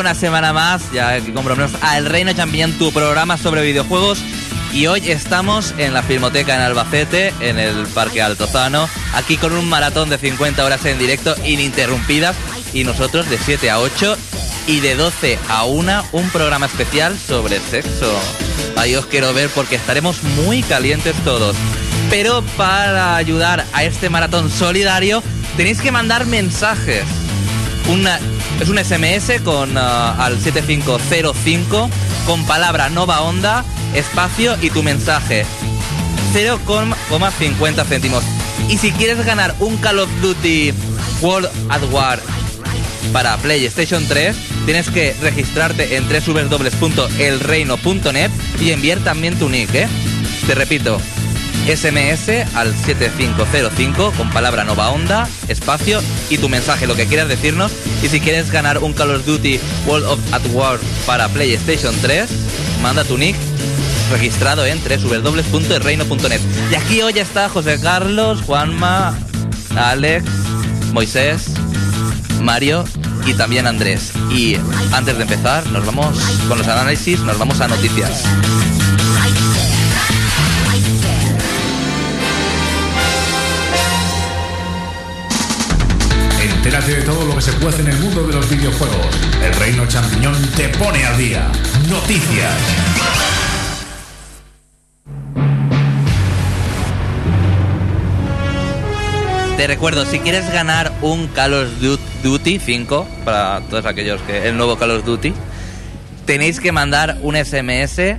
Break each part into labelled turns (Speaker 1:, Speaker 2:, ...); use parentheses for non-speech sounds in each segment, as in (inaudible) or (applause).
Speaker 1: Una semana más, ya que comprometemos a El Reino Champiñón, tu programa sobre videojuegos. Y hoy estamos en la Filmoteca en Albacete, en el Parque Altozano, aquí con un maratón de 50 horas en directo ininterrumpidas y nosotros de 7 a 8 y de 12 a 1 un programa especial sobre sexo. Ahí os quiero ver porque estaremos muy calientes todos. Pero para ayudar a este maratón solidario tenéis que mandar mensajes. Una, es un SMS con ah, al 7505 con palabra Nova Onda, espacio y tu mensaje. 0,50 céntimos. Y si quieres ganar un Call of Duty World at War para PlayStation 3, tienes que registrarte en www.elreino.net y enviar también tu nick, ¿eh? Te repito, SMS al 7505 con palabra Nova Onda, espacio y tu mensaje, lo que quieras decirnos. Y si quieres ganar un Call of Duty World of at War para PlayStation 3, manda tu nick registrado en www.elreino.net. Y aquí hoy está José Carlos, Juanma, Alex, Moisés, Mario y también Andrés. Y antes de empezar, nos vamos con los análisis, nos vamos a noticias.
Speaker 2: Se hacer en el mundo de los videojuegos. El Reino Champiñón te pone al día. Noticias.
Speaker 1: Te recuerdo, si quieres ganar un Call of Duty 5, para todos aquellos que el nuevo Call of Duty, tenéis que mandar un SMS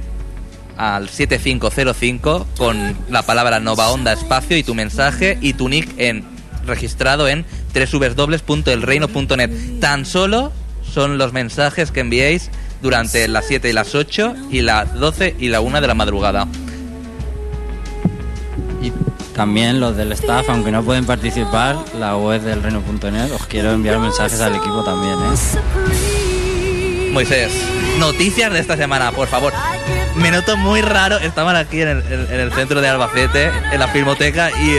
Speaker 1: al 7505 con la palabra Nova Onda Espacio y tu mensaje y tu nick en registrado en www.elreino.net. Tan solo son los mensajes que enviéis durante las 7 y las 8 y las 12 y la 1 de la madrugada.
Speaker 3: Y también los del staff, aunque no pueden participar, la web del reino.net, os quiero enviar mensajes al equipo también, ¿eh?
Speaker 1: Moisés, noticias de esta semana, por favor. Me noto muy raro, estaban aquí en el, en el centro de Albacete, en la filmoteca, y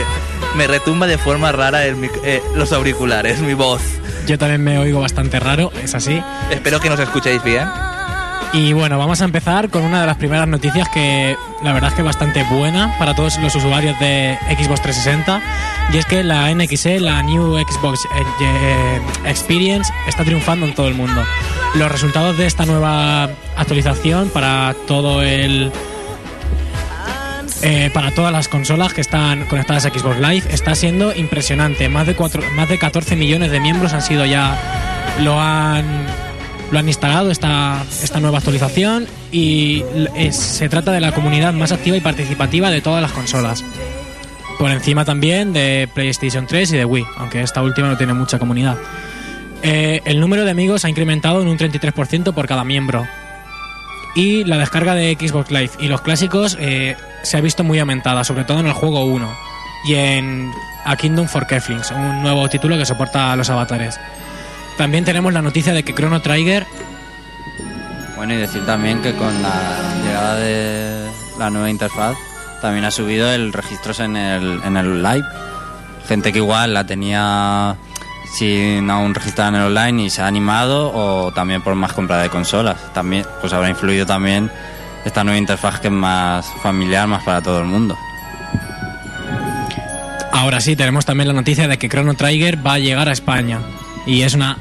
Speaker 1: me retumba de forma rara el mic- eh, los auriculares, mi voz.
Speaker 4: Yo también me oigo bastante raro, es así.
Speaker 1: Espero que nos escuchéis bien.
Speaker 4: Y bueno, vamos a empezar con una de las primeras noticias que la verdad es que es bastante buena para todos los usuarios de Xbox 360. Y es que la NXE, la New Xbox eh, eh, Experience, está triunfando en todo el mundo. Los resultados de esta nueva actualización para todo el. Eh, para todas las consolas que están conectadas a Xbox Live está siendo impresionante. Más de, cuatro, más de 14 millones de miembros han sido ya. Lo han lo han instalado esta, esta nueva actualización y es- se trata de la comunidad más activa y participativa de todas las consolas. Por encima también de PlayStation 3 y de Wii, aunque esta última no tiene mucha comunidad. Eh, el número de amigos ha incrementado en un 33% por cada miembro. Y la descarga de Xbox Live y los clásicos eh, se ha visto muy aumentada, sobre todo en el juego 1 y en A Kingdom for Keflings, un nuevo título que soporta los avatares. También tenemos la noticia de que Chrono Trigger
Speaker 3: Bueno, y decir también que con la llegada de la nueva interfaz también ha subido el registros en el, en el live. Gente que igual la tenía sin aún registrada en el online y se ha animado o también por más compra de consolas. También pues habrá influido también esta nueva interfaz que es más familiar, más para todo el mundo.
Speaker 4: Ahora sí, tenemos también la noticia de que Chrono Trigger va a llegar a España. Y es una.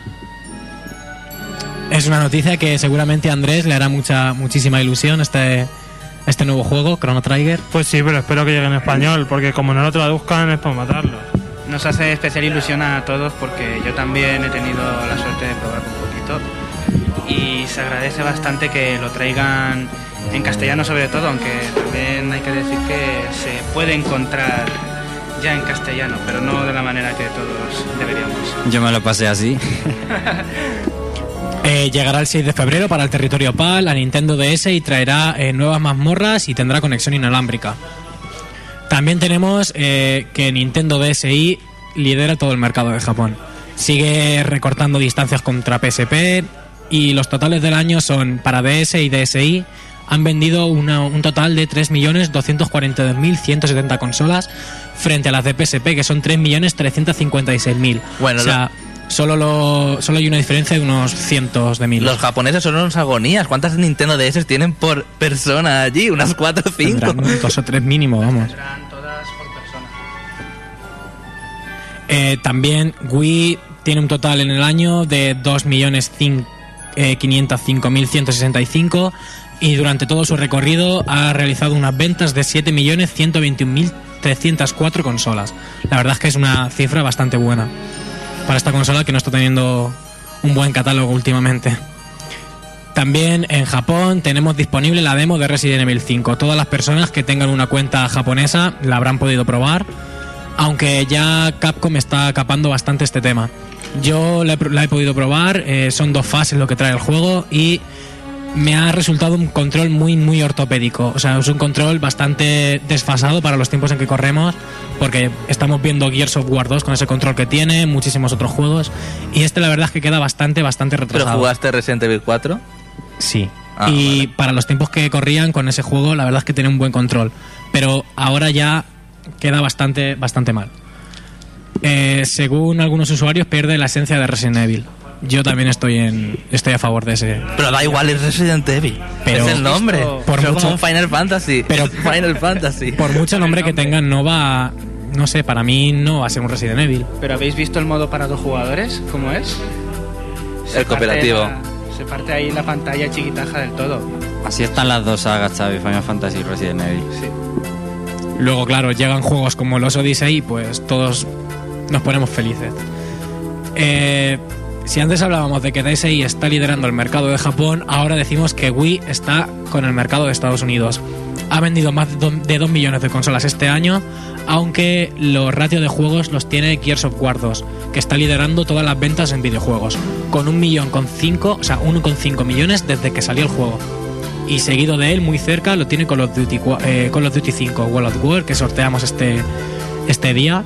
Speaker 4: Es una noticia que seguramente a Andrés le hará mucha, muchísima ilusión este, este nuevo juego, Chrono Trigger.
Speaker 5: Pues sí, pero espero que llegue en español, porque como no lo traduzcan es para matarlo.
Speaker 6: Nos hace especial ilusión a todos porque yo también he tenido la suerte de probar un poquito y se agradece bastante que lo traigan en castellano sobre todo, aunque también hay que decir que se puede encontrar ya en castellano, pero no de la manera que todos deberíamos.
Speaker 3: Yo me lo pasé así. (laughs)
Speaker 4: Eh, llegará el 6 de febrero para el territorio PAL, a Nintendo DS y traerá eh, nuevas mazmorras y tendrá conexión inalámbrica. También tenemos eh, que Nintendo DSi lidera todo el mercado de Japón. Sigue recortando distancias contra PSP y los totales del año son para DS y DSi han vendido una- un total de 3.242.170 consolas frente a las de PSP que son 3.356.000.
Speaker 1: Bueno,
Speaker 4: o sea, solo, lo, solo hay una diferencia de unos cientos de miles.
Speaker 1: Los japoneses son unas agonías. ¿Cuántas Nintendo DS tienen por persona allí? Unas 4 o 5.
Speaker 4: Tendrán dos o tres mínimo, vamos.
Speaker 6: Serán todas por persona.
Speaker 4: Eh, también Wii tiene un total en el año de 2.505.165 y durante todo su recorrido ha realizado unas ventas de 7.121.304 consolas. La verdad es que es una cifra bastante buena para esta consola que no está teniendo un buen catálogo últimamente. También en Japón tenemos disponible la demo de Resident Evil 5. Todas las personas que tengan una cuenta japonesa la habrán podido probar, aunque ya Capcom está capando bastante este tema. Yo la he, podido probar, eh, son dos fases lo que trae el juego y me ha resultado un control muy muy ortopédico. O sea, es un control bastante desfasado para los tiempos en que corremos, porque estamos viendo Gears of War 2 con ese control que tiene, muchísimos otros juegos, y este la verdad es que queda bastante, bastante
Speaker 1: ¿Pero
Speaker 4: retrasado.
Speaker 1: jugaste Resident Evil 4?
Speaker 4: Sí.
Speaker 1: Ah,
Speaker 4: y
Speaker 1: vale.
Speaker 4: para los tiempos que corrían con ese juego, la verdad es que tiene un buen control. Pero ahora ya queda bastante, bastante mal. Eh, según algunos usuarios, pierde la esencia de Resident Evil. Yo también estoy en estoy a favor de ese.
Speaker 1: Pero da igual, es Resident Evil.
Speaker 4: Pero-
Speaker 1: es el nombre.
Speaker 4: Por mucho-
Speaker 1: como un Final Fantasy.
Speaker 4: Pero-
Speaker 1: Final Fantasy.
Speaker 4: Por mucho nombre que tengan, no va. No sé, para mí no va a ser un Resident Evil.
Speaker 6: ¿Pero habéis visto el modo para dos jugadores? ¿Cómo es?
Speaker 1: El cooperativo.
Speaker 6: la- se parte ahí la pantalla chiquitaja del todo.
Speaker 3: Así están las dos sagas, Xavi, Final Fantasy y Resident Evil.
Speaker 6: Sí.
Speaker 4: Luego, claro, llegan juegos como los Odyssey y pues todos nos ponemos felices. Eh, si antes hablábamos de que DSi está liderando el mercado de Japón, ahora decimos que Wii está con el mercado de Estados Unidos. Ha vendido más de 2 millones de consolas este año, aunque los ratios de juegos los tiene Gears of War 2, que está liderando todas las ventas en videojuegos, con un millón con cinco, o sea, 1,5 millones desde que salió el juego. Y seguido de él, muy cerca, lo tiene Call of Duty, eh, Call of Duty 5 World at War, que sorteamos este, este día.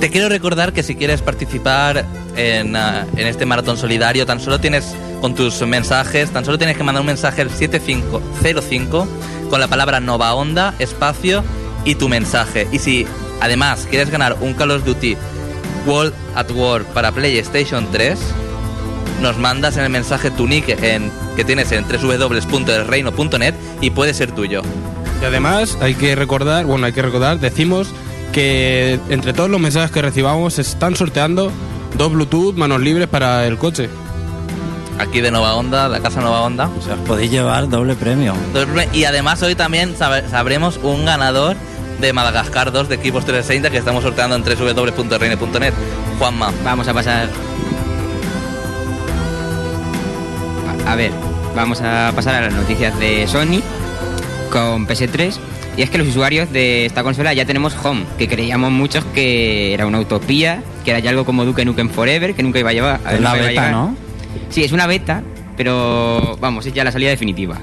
Speaker 1: Te quiero recordar que si quieres participar en, ah, en este maratón solidario, tan solo tienes con tus mensajes, tan solo tienes que mandar un mensaje al 7505 con la palabra Nova Onda, espacio y tu mensaje. Y si además quieres ganar un Call of Duty World at War para PlayStation 3, nos mandas en el mensaje tu nick en, que tienes en www.elreino.net y puede ser tuyo.
Speaker 7: Y además hay que recordar, bueno, hay que recordar, decimos que entre todos los mensajes que recibamos se están sorteando dos Bluetooth manos libres para el coche.
Speaker 1: Aquí de Nova Onda, la casa Nova Onda.
Speaker 3: O sea, os podéis llevar doble premio.
Speaker 1: Y además hoy también sabremos un ganador de Madagascar 2 de equipos 360 que estamos sorteando en www.reine.net. Juanma.
Speaker 8: Vamos a pasar. A, a ver, vamos a pasar a las noticias de Sony con PS3. Y es que los usuarios de esta consola ya tenemos Home, que creíamos muchos que era una utopía, que era ya algo como Duke Nukem Forever, que nunca iba a llevar.
Speaker 3: Es la
Speaker 8: a
Speaker 3: beta,
Speaker 8: llegar.
Speaker 3: ¿no?
Speaker 8: Sí, es una beta, pero vamos, es ya la salida definitiva.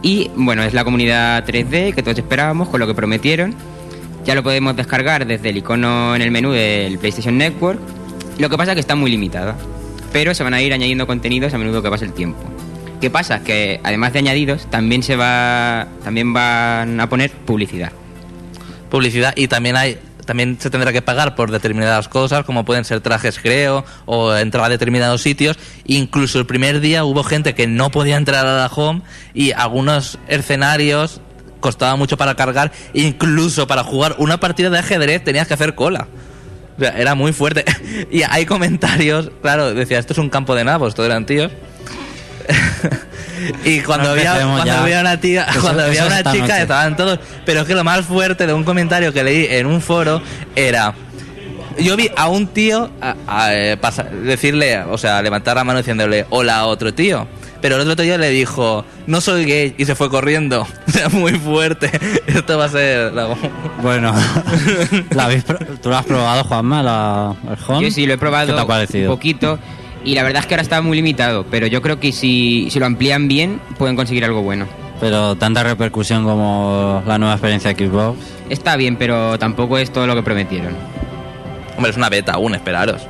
Speaker 8: Y bueno, es la comunidad 3D que todos esperábamos, con lo que prometieron. Ya lo podemos descargar desde el icono en el menú del PlayStation Network. Lo que pasa es que está muy limitada. Pero se van a ir añadiendo contenidos a menudo que pase el tiempo. ¿Qué pasa? Que además de añadidos, también se va. también van a poner publicidad.
Speaker 1: Publicidad y también hay también se tendrá que pagar por determinadas cosas, como pueden ser trajes, creo, o entrar a determinados sitios. Incluso el primer día hubo gente que no podía entrar a la home y algunos escenarios costaba mucho para cargar, incluso para jugar una partida de ajedrez tenías que hacer cola. O sea, era muy fuerte. (laughs) Y hay comentarios, claro, decía, esto es un campo de nabos, todos eran tíos. (laughs) y cuando
Speaker 3: No
Speaker 1: había, cuando había una tía,
Speaker 3: Eso-
Speaker 1: cuando había una chica,
Speaker 3: noche.
Speaker 1: estaban todos. Pero es que lo más fuerte de un comentario que leí en un foro era. Yo vi a un tío a- a, eh, pasa- decirle, o sea, levantar la mano diciéndole hola a otro tío. Pero el otro tío le dijo, no soy gay, y se fue corriendo. (laughs) O sea, muy fuerte. (laughs) Esto va a ser. la-
Speaker 3: Bueno, ¿la habéis pro- ¿tú lo has probado, Juanma, la, el Home?
Speaker 8: Yo sí lo he probado
Speaker 3: ¿Qué te ha
Speaker 8: un poquito. Y la verdad es que ahora está muy limitado. Pero yo creo que si, si lo amplían bien, pueden conseguir algo bueno.
Speaker 3: Pero tanta repercusión como la nueva experiencia de Xbox.
Speaker 8: Está bien, pero tampoco es todo lo que prometieron.
Speaker 1: Hombre, es una beta aún, esperaros.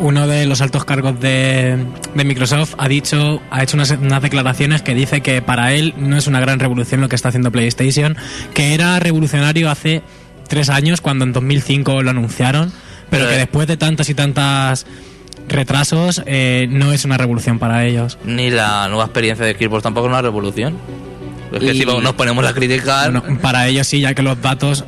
Speaker 4: Uno de los altos cargos de, de Microsoft ha dicho, ha hecho unas, unas declaraciones que dice que para él no es una gran revolución lo que está haciendo PlayStation, que era revolucionario hace tres años cuando en 2005 lo anunciaron, pero
Speaker 1: Pero,
Speaker 4: que después de tantas y tantas retrasos eh, no es una revolución para ellos.
Speaker 1: Ni la nueva experiencia de Xbox tampoco es una revolución. Es que
Speaker 8: Y-
Speaker 1: si nos ponemos a criticar.
Speaker 4: Bueno, para ellos sí, ya que los datos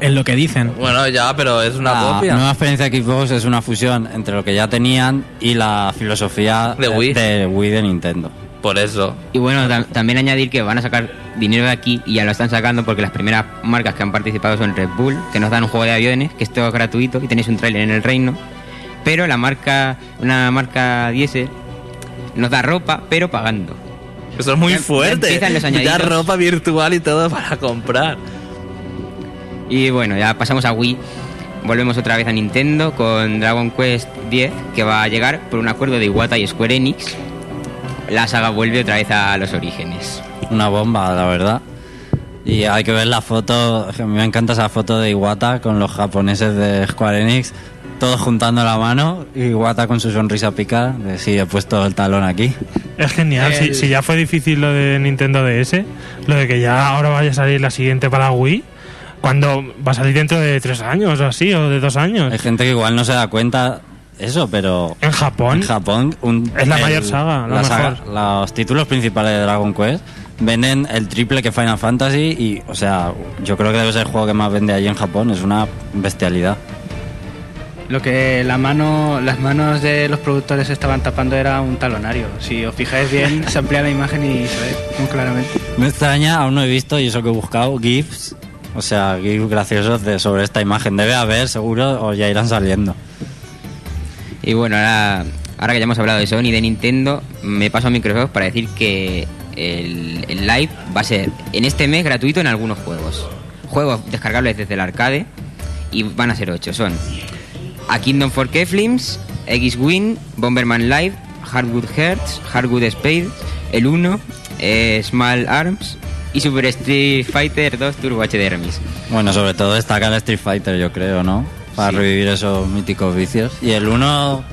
Speaker 4: es lo que dicen.
Speaker 1: Bueno, ya, pero es una
Speaker 3: La
Speaker 1: copia.
Speaker 3: nueva experiencia de Xbox es una fusión entre lo que ya tenían y la filosofía
Speaker 1: De Wii.
Speaker 3: de, Wii de Nintendo.
Speaker 1: Por eso.
Speaker 8: Y bueno, tam- también añadir que van a sacar dinero de aquí y ya lo están sacando porque las primeras marcas que han participado son Red Bull, que nos dan un juego de aviones, que es todo gratuito y tenéis un tráiler en el reino. Pero la marca, una marca diésel, nos da ropa, pero pagando.
Speaker 1: Eso es muy
Speaker 8: Ya-
Speaker 1: fuerte.
Speaker 8: los (laughs)
Speaker 1: Ya
Speaker 8: añadidos.
Speaker 1: ropa virtual y todo para comprar.
Speaker 8: Y bueno, ya pasamos a Wii. Volvemos otra vez a Nintendo con Dragon Quest X, que va a llegar por un acuerdo de Iwata y Square Enix. La saga vuelve otra vez a los orígenes.
Speaker 3: Una bomba, la verdad. Y hay que ver la foto, a mí me encanta esa foto de Iwata con los japoneses de Square Enix, todos juntando la mano, y Iwata con su sonrisa pica, de sí, he puesto el talón aquí.
Speaker 5: Es genial. Si, si ya fue difícil lo de Nintendo DS, lo de que ya ahora vaya a salir la siguiente para Wii, cuando va a salir dentro de tres años o así, o de dos años.
Speaker 3: Hay gente que igual no se da cuenta eso, pero
Speaker 5: En Japón,
Speaker 3: en Japón un-
Speaker 5: Es la mayor saga, la mejor.
Speaker 3: los títulos principales de Dragon Quest venden el triple que Final Fantasy y, o sea, yo creo que debe ser el juego que más vende allí en Japón, es una bestialidad.
Speaker 6: Lo que la mano, las manos de los productores estaban tapando era un talonario. Si os fijáis bien, (laughs) se amplía la imagen y se ve muy claramente.
Speaker 3: Me extraña, aún no he visto, y eso que he buscado, GIFs, o sea, GIFs graciosos de, sobre esta imagen. Debe haber, seguro, o ya irán saliendo.
Speaker 8: Y bueno, ahora, ahora que ya hemos hablado de Sony y de Nintendo, me paso a Microsoft para decir que el, el live va a ser en este mes gratuito en algunos juegos. Juegos descargables desde el arcade y van a ser ocho. Son A Kingdom for Keflims, X-Wing, Bomberman Live, Hardwood Hearts, Hardwood Spade, El 1, eh, Small Arms y Super Street Fighter 2 Turbo HD Remix.
Speaker 3: Bueno, sobre todo destaca el Street Fighter, yo creo, ¿no? Para revivir esos míticos vicios. Y el 1,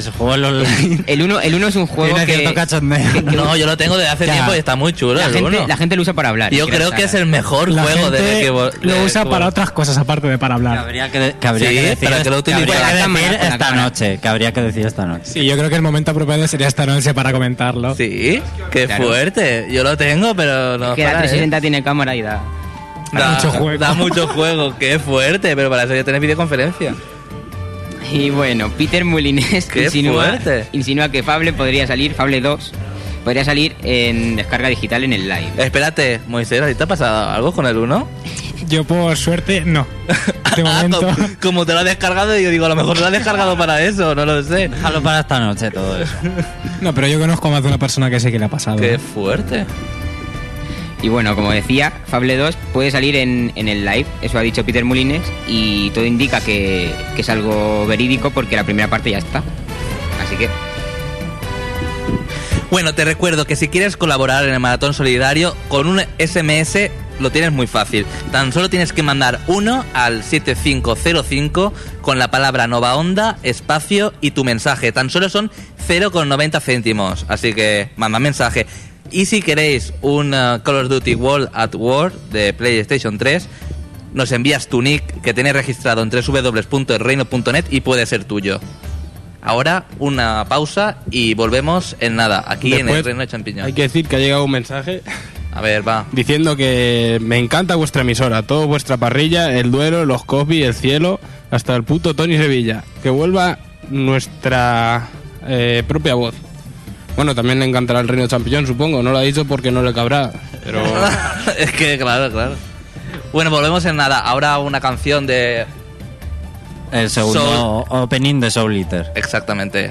Speaker 3: ese juego en online. (laughs)
Speaker 8: El 1 el uno es un juego
Speaker 3: Tiene
Speaker 8: que,
Speaker 3: cierto cachondeo.
Speaker 1: No, yo lo tengo desde hace
Speaker 3: Ya.
Speaker 1: tiempo y está muy chulo.
Speaker 8: la
Speaker 1: el
Speaker 8: gente,
Speaker 1: uno.
Speaker 8: la gente lo usa para hablar.
Speaker 1: Yo creo que es el mejor
Speaker 4: La
Speaker 1: juego de
Speaker 4: gente lo
Speaker 1: de
Speaker 4: usa
Speaker 1: Xbox.
Speaker 4: para otras cosas aparte de para
Speaker 3: Que
Speaker 4: hablar.
Speaker 3: habría que, que habría
Speaker 1: Sí,
Speaker 3: que decir,
Speaker 1: para que lo
Speaker 3: que
Speaker 1: utilice.
Speaker 3: que esta noche. Que habría que decir esta noche.
Speaker 4: Sí, yo creo que el momento apropiado sería esta noche para comentarlo.
Speaker 1: Sí, qué
Speaker 8: Claro.
Speaker 1: fuerte. Yo lo tengo, pero no.
Speaker 8: que la
Speaker 1: para, ¿eh?
Speaker 8: 360 tiene cámara y da.
Speaker 1: Da
Speaker 4: mucho juego.
Speaker 1: Da mucho juego, qué fuerte, pero para eso ya tenés videoconferencia.
Speaker 8: Y bueno, Peter Mulines
Speaker 1: ¡Qué
Speaker 8: insinúa, insinúa que Fable podría salir, Fable 2, podría salir en descarga digital en el live.
Speaker 1: Espérate, Moisés, ¿a ti te ha pasado algo con el 1?
Speaker 4: Yo por suerte no. De (laughs) momento.
Speaker 1: como, como te lo has descargado, yo digo, a lo mejor lo has descargado para eso, no lo sé.
Speaker 3: Déjalo para esta noche todo eso.
Speaker 4: No, pero yo conozco más de una persona que sé que le ha pasado.
Speaker 1: Qué fuerte.
Speaker 8: Y bueno, como decía, Fable 2 puede salir en, el live, eso ha dicho Peter Mulines, y todo indica que, que es algo verídico porque la primera parte ya está. Así que
Speaker 1: Bueno, te recuerdo que si quieres colaborar en el Maratón Solidario, con un SMS lo tienes muy fácil. Tan solo tienes que mandar uno al 7505 con la palabra Nova Onda, espacio y tu mensaje. Tan solo son 0,90 céntimos. Así que manda mensaje. Y si queréis un uh, Call of Duty World at War de PlayStation 3, nos envías tu nick que tienes registrado en www.reino.net y puede ser tuyo. Ahora una pausa y volvemos en nada, aquí en el Reino de Champiñón.
Speaker 7: Hay que decir que ha llegado un mensaje
Speaker 1: A ver, va.
Speaker 7: diciendo que me encanta vuestra emisora, todo vuestra parrilla, el duelo, los coffee, el cielo, hasta el puto Tony Sevilla. Que vuelva nuestra eh, propia voz. Bueno, también le encantará el Reino Champiñón, supongo. No lo ha dicho porque no le cabrá. Pero (laughs)
Speaker 1: es que, claro, claro. Bueno, volvemos en nada. Ahora una canción de...
Speaker 3: El segundo opening de Soul Eater.
Speaker 1: Exactamente.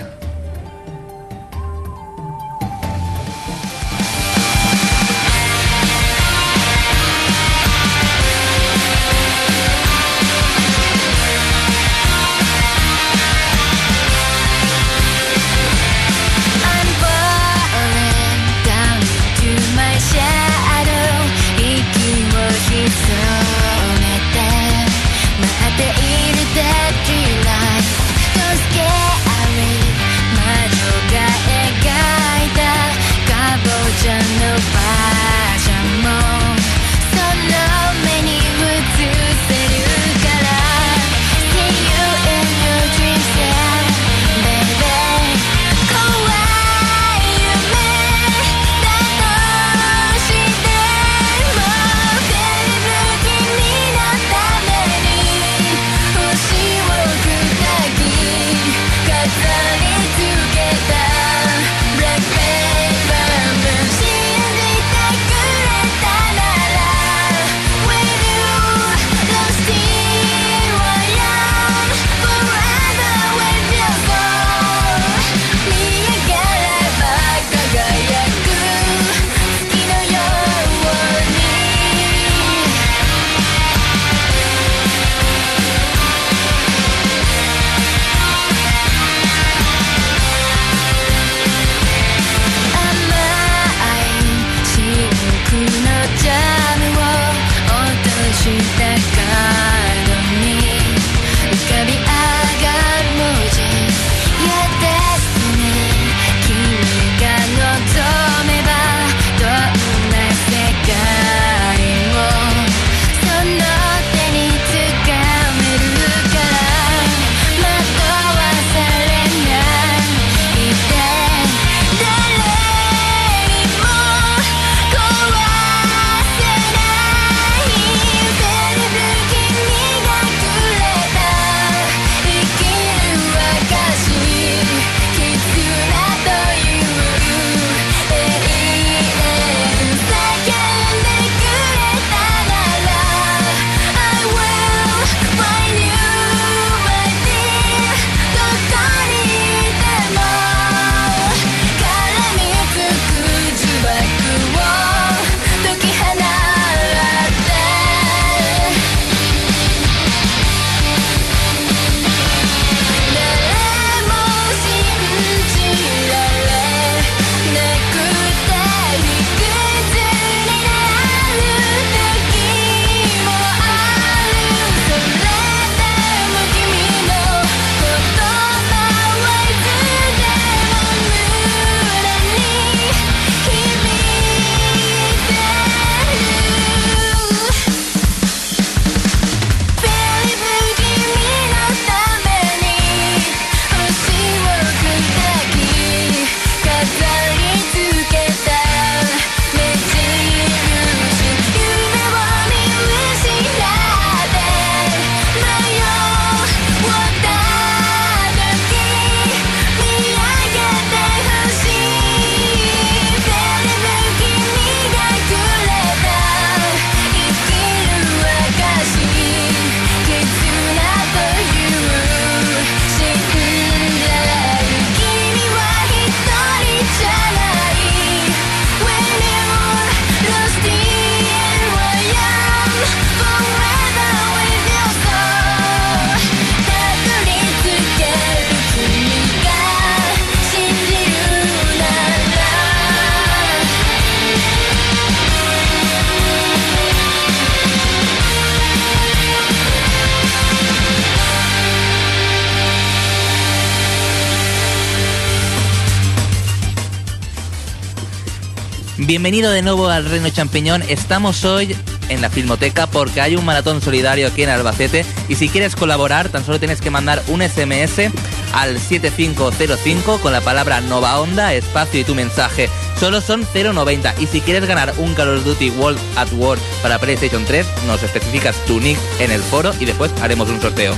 Speaker 1: Bienvenido de nuevo al Reino Champiñón. Estamos hoy en la Filmoteca porque hay un maratón solidario aquí en Albacete y si quieres colaborar tan solo tienes que mandar un SMS al 7505 con la palabra Nova Onda, espacio y tu mensaje. Solo son 0,90 y si quieres ganar un Call of Duty World at War para PlayStation 3 nos especificas tu nick en el foro y después haremos un sorteo.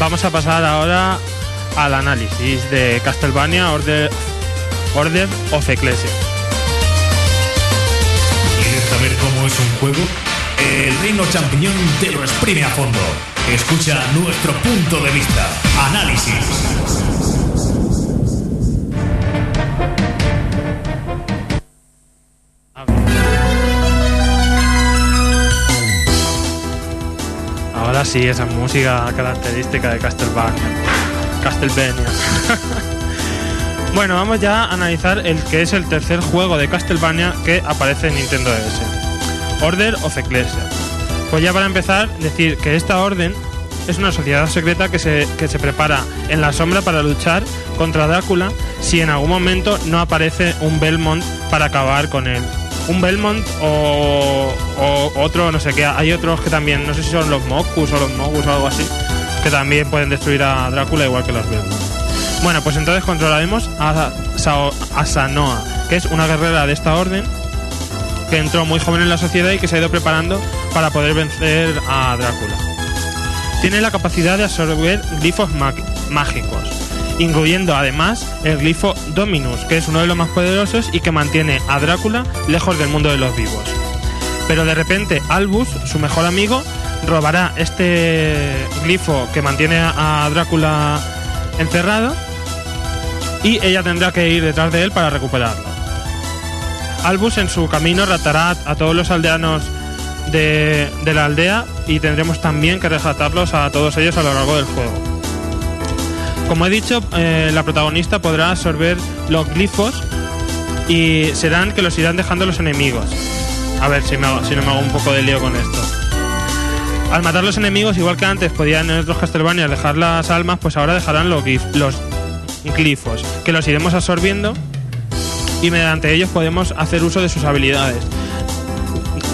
Speaker 5: Vamos a pasar ahora al análisis de Castlevania Order, Order of Ecclesia.
Speaker 2: ¿Quieres saber cómo es un juego? El Reino Champiñón te lo exprime a fondo. Escucha nuestro punto de vista. Análisis.
Speaker 5: Ahora sí, esa música característica de Castlevania. Castlevania. (laughs) bueno, vamos ya a analizar el que es el tercer juego de Castlevania que aparece en Nintendo DS. Order of Ecclesia. Pues ya para empezar, decir que esta orden es una sociedad secreta que se, que se prepara en la sombra para luchar contra Drácula si en algún momento no aparece un Belmont para acabar con él. Un Belmont o, o otro, no sé qué. Hay otros que también, no sé si son los Mokus o los Mogus o algo así, que también pueden destruir a Drácula igual que los Belmont. Bueno, pues entonces controlaremos a, a Sanoa, que es una guerrera de esta orden que entró muy joven en la sociedad y que se ha ido preparando para poder vencer a Drácula. Tiene la capacidad de absorber glifos mágicos, incluyendo además el glifo Dominus, que es uno de los más poderosos y que mantiene a Drácula lejos del mundo de los vivos. Pero de repente Albus, su mejor amigo, robará este glifo que mantiene a Drácula encerrado y ella tendrá que ir detrás de él para recuperarlo. Albus en su camino ratará a todos los aldeanos de, de la aldea y tendremos también que rescatarlos a todos ellos a lo largo del juego. Como he dicho, eh, la protagonista podrá absorber los glifos y serán que los irán dejando los enemigos. A ver si, me hago- si no me hago un poco de lío con esto. Al matar los enemigos, igual que antes podían en otros Castlevania dejar las almas, pues ahora dejarán los, glif- los glifos, que los iremos absorbiendo y mediante ellos podemos hacer uso de sus habilidades.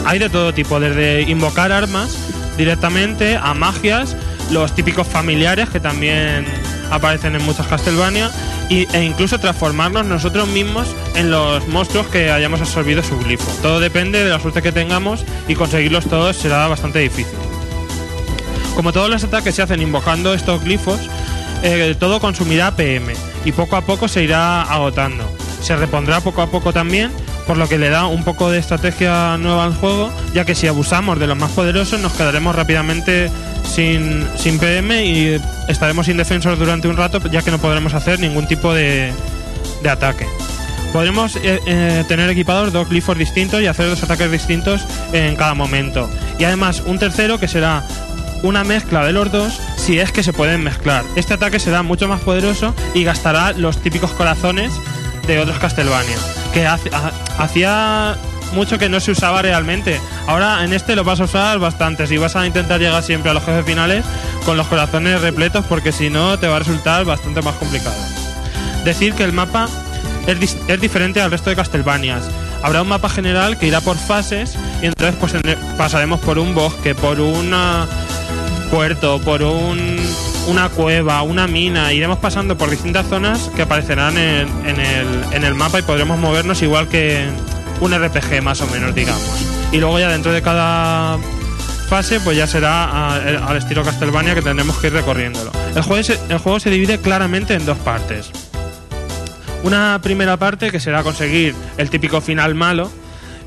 Speaker 5: Hay de todo tipo, desde invocar armas directamente a magias, los típicos familiares que también aparecen en muchas Castlevania y- e incluso transformarnos nosotros mismos en los monstruos que hayamos absorbido su glifo. Todo depende de la suerte que tengamos y conseguirlos todos será bastante difícil. Como todos los ataques se hacen invocando estos glifos, eh, todo consumirá PM y poco a poco se irá agotando. Se repondrá poco a poco también, por lo que le da un poco de estrategia nueva al juego, ya que si abusamos de los más poderosos nos quedaremos rápidamente sin, sin PM y estaremos indefensos durante un rato, ya que no podremos hacer ningún tipo de, de ataque. Podremos eh, eh, tener equipados dos glifos distintos y hacer dos ataques distintos en cada momento. Y además un tercero que será una mezcla de los dos si es que se pueden mezclar. Este ataque será mucho más poderoso y gastará los típicos corazones de otros Castlevania, que hacía mucho que no se usaba realmente. Ahora en este lo vas a usar bastante. Si vas a intentar llegar siempre a los jefes finales con los corazones repletos, porque si no te va a resultar bastante más complicado. Decir que el mapa es, es diferente al resto de Castlevanias. Habrá un mapa general que irá por fases y entonces pues pasaremos por un bosque, por una puerto, por un- una cueva, una mina. Iremos pasando por distintas zonas que aparecerán en, en el, en el mapa y podremos movernos igual que un RPG más o menos, digamos. Y luego ya dentro de cada fase pues ya será a- al estilo Castlevania que tendremos que ir recorriéndolo. El juego, se, el juego se divide claramente en dos partes. Una primera parte que será conseguir el típico final malo,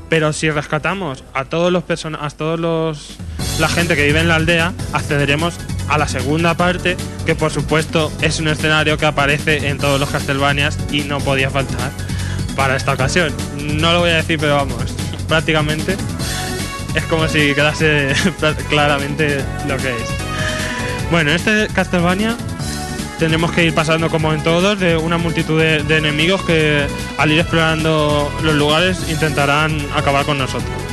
Speaker 5: pero si rescatamos a todos los personas, a todos los la gente que vive en la aldea, accederemos a la segunda parte, que por supuesto es un escenario que aparece en todos los Castlevanias y no podía faltar para esta ocasión. No lo voy a decir, pero vamos, (laughs) prácticamente es como si quedase (laughs) claramente lo que es. Bueno, en este Castlevania tendremos que ir pasando como en todos de una multitud de enemigos que al ir explorando los lugares intentarán acabar con nosotros.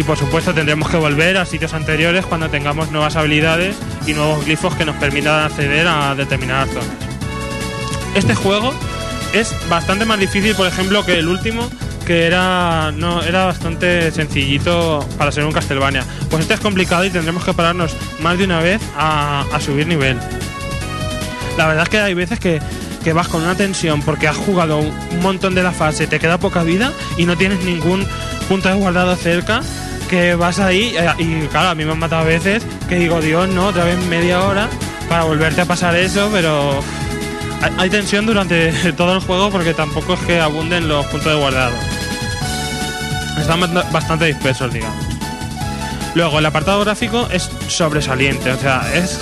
Speaker 5: Y por supuesto tendremos que volver a sitios anteriores cuando tengamos nuevas habilidades y nuevos glifos que nos permitan acceder a determinadas zonas. Este juego es bastante más difícil, por ejemplo, que el último, que era no era bastante sencillito para ser un Castlevania. Pues este es complicado y tendremos que pararnos más de una vez a, subir nivel. La verdad es que hay veces que, que vas con una tensión porque has jugado un montón de la fase, te queda poca vida y no tienes ningún punto de guardado cerca, que vas ahí eh, y claro, a mí me han matado a veces que digo, Dios, no, otra vez media hora para volverte a pasar eso, pero hay, tensión durante (laughs) todo el juego porque tampoco es que abunden los puntos de guardado. Están bast- bastante dispersos, digamos. Luego, el apartado gráfico es sobresaliente, o sea, es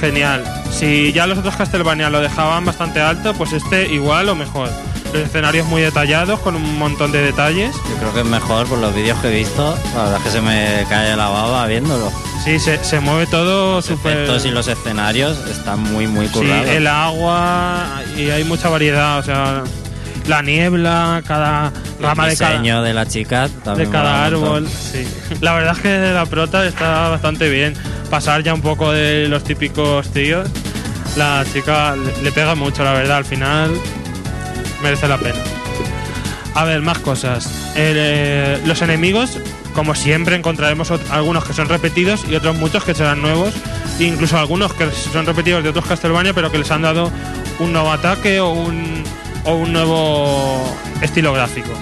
Speaker 5: genial. Si ya los otros Castlevania lo dejaban bastante alto, pues este igual o mejor. Escenarios muy detallados, con un montón de detalles.
Speaker 3: Yo creo que es mejor por los vídeos que he visto. La verdad es que se me cae la baba viéndolo.
Speaker 5: Sí, se, se mueve todo
Speaker 3: Los efectos y los escenarios están muy, muy
Speaker 5: Sí,
Speaker 3: currados.
Speaker 5: el agua y hay mucha variedad, o sea, la niebla, cada rama
Speaker 3: el
Speaker 5: de cada,
Speaker 3: diseño de la chica
Speaker 5: de
Speaker 3: también
Speaker 5: cada
Speaker 3: un montón.
Speaker 5: árbol. Sí. La verdad es que la prota está bastante bien. Pasar ya un poco de los típicos tíos, la chica le pega mucho, la verdad, al final merece la pena. A ver, más cosas. Eh, los enemigos, como siempre, encontraremos algunos que son repetidos y otros muchos que serán nuevos. Incluso algunos que son repetidos de otros Castlevania, pero que les han dado un nuevo ataque o un nuevo estilo gráfico.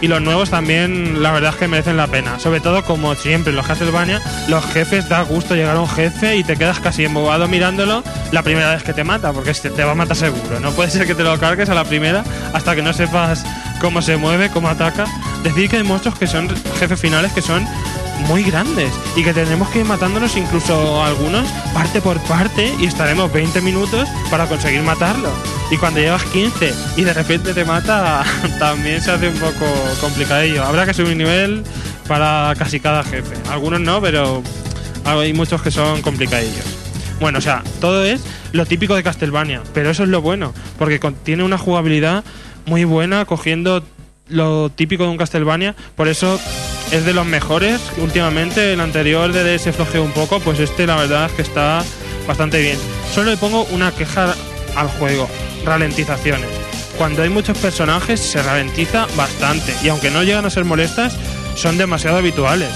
Speaker 5: Y los nuevos también, la verdad es que merecen la pena. Sobre todo, como siempre en los Castlevania, los jefes da gusto llegar a un jefe y te quedas casi embobado mirándolo la primera vez que te mata, porque te va a matar seguro. No puede ser que te lo cargues a la primera hasta que no sepas cómo se mueve, cómo ataca. Decir que hay monstruos que son jefes finales que son muy grandes y que tenemos que ir matándolos incluso algunos parte por parte y estaremos 20 minutos para conseguir matarlo. Y cuando llevas 15 y de repente te mata, (laughs) también se hace un poco complicadillo. Habrá que subir nivel para casi cada jefe. Algunos no, pero hay muchos que son complicadillos. Bueno, o sea, todo es lo típico de Castlevania, pero eso es lo bueno, porque tiene una jugabilidad muy buena cogiendo lo típico de un Castlevania, por eso es de los mejores. Últimamente el anterior de DS flojeó un poco, pues este la verdad es que está bastante bien. Solo le pongo una queja al juego, ralentizaciones. Cuando hay muchos personajes se ralentiza bastante y aunque no llegan a ser molestas, son demasiado habituales.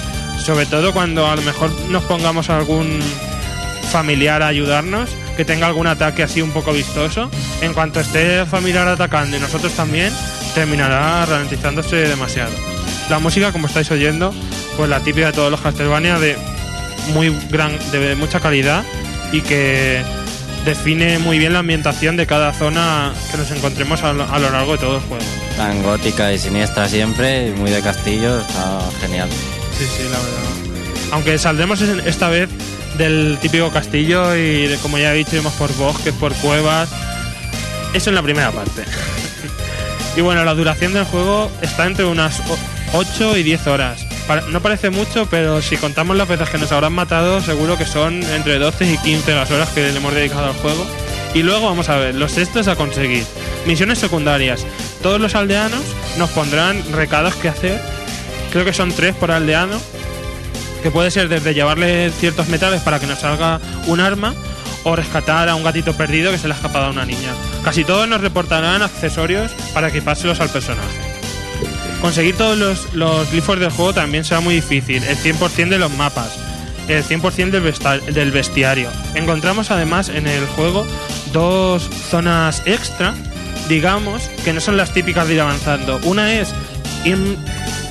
Speaker 5: Sobre todo cuando a lo mejor nos pongamos algún familiar a ayudarnos, que tenga algún ataque así un poco vistoso. En cuanto esté el familiar atacando y nosotros también, terminará ralentizándose demasiado. La música, como estáis oyendo, pues la típica de todos los Castlevania de muy gran, de mucha calidad y que define muy bien la ambientación de cada zona que nos encontremos a lo, a lo largo de todo el juego.
Speaker 3: Tan gótica y siniestra siempre, y muy de castillo, está genial.
Speaker 5: Sí, sí, la verdad. Aunque saldremos esta vez del típico castillo y de, como ya he dicho, iremos por bosques, por cuevas. Eso en la primera parte. (laughs) y bueno, la duración del juego está entre unas 8 y 10 horas. No parece mucho, pero si contamos las veces que nos habrán matado, seguro que son entre 12 y 15 las horas que le hemos dedicado al juego. Y luego vamos a ver, los extras a conseguir. Misiones secundarias. Todos los aldeanos nos pondrán recados que hacer. Creo que son tres por aldeano que puede ser desde llevarle ciertos metales para que nos salga un arma o rescatar a un gatito perdido que se le ha escapado a una niña. Casi todos nos reportarán accesorios para equipárselos al personaje. Conseguir todos los, los glifos del juego también será muy difícil, el 100% de los mapas, el 100% del, del bestiario. Encontramos además en el juego dos zonas extra, digamos, que no son las típicas de ir avanzando. Una es ir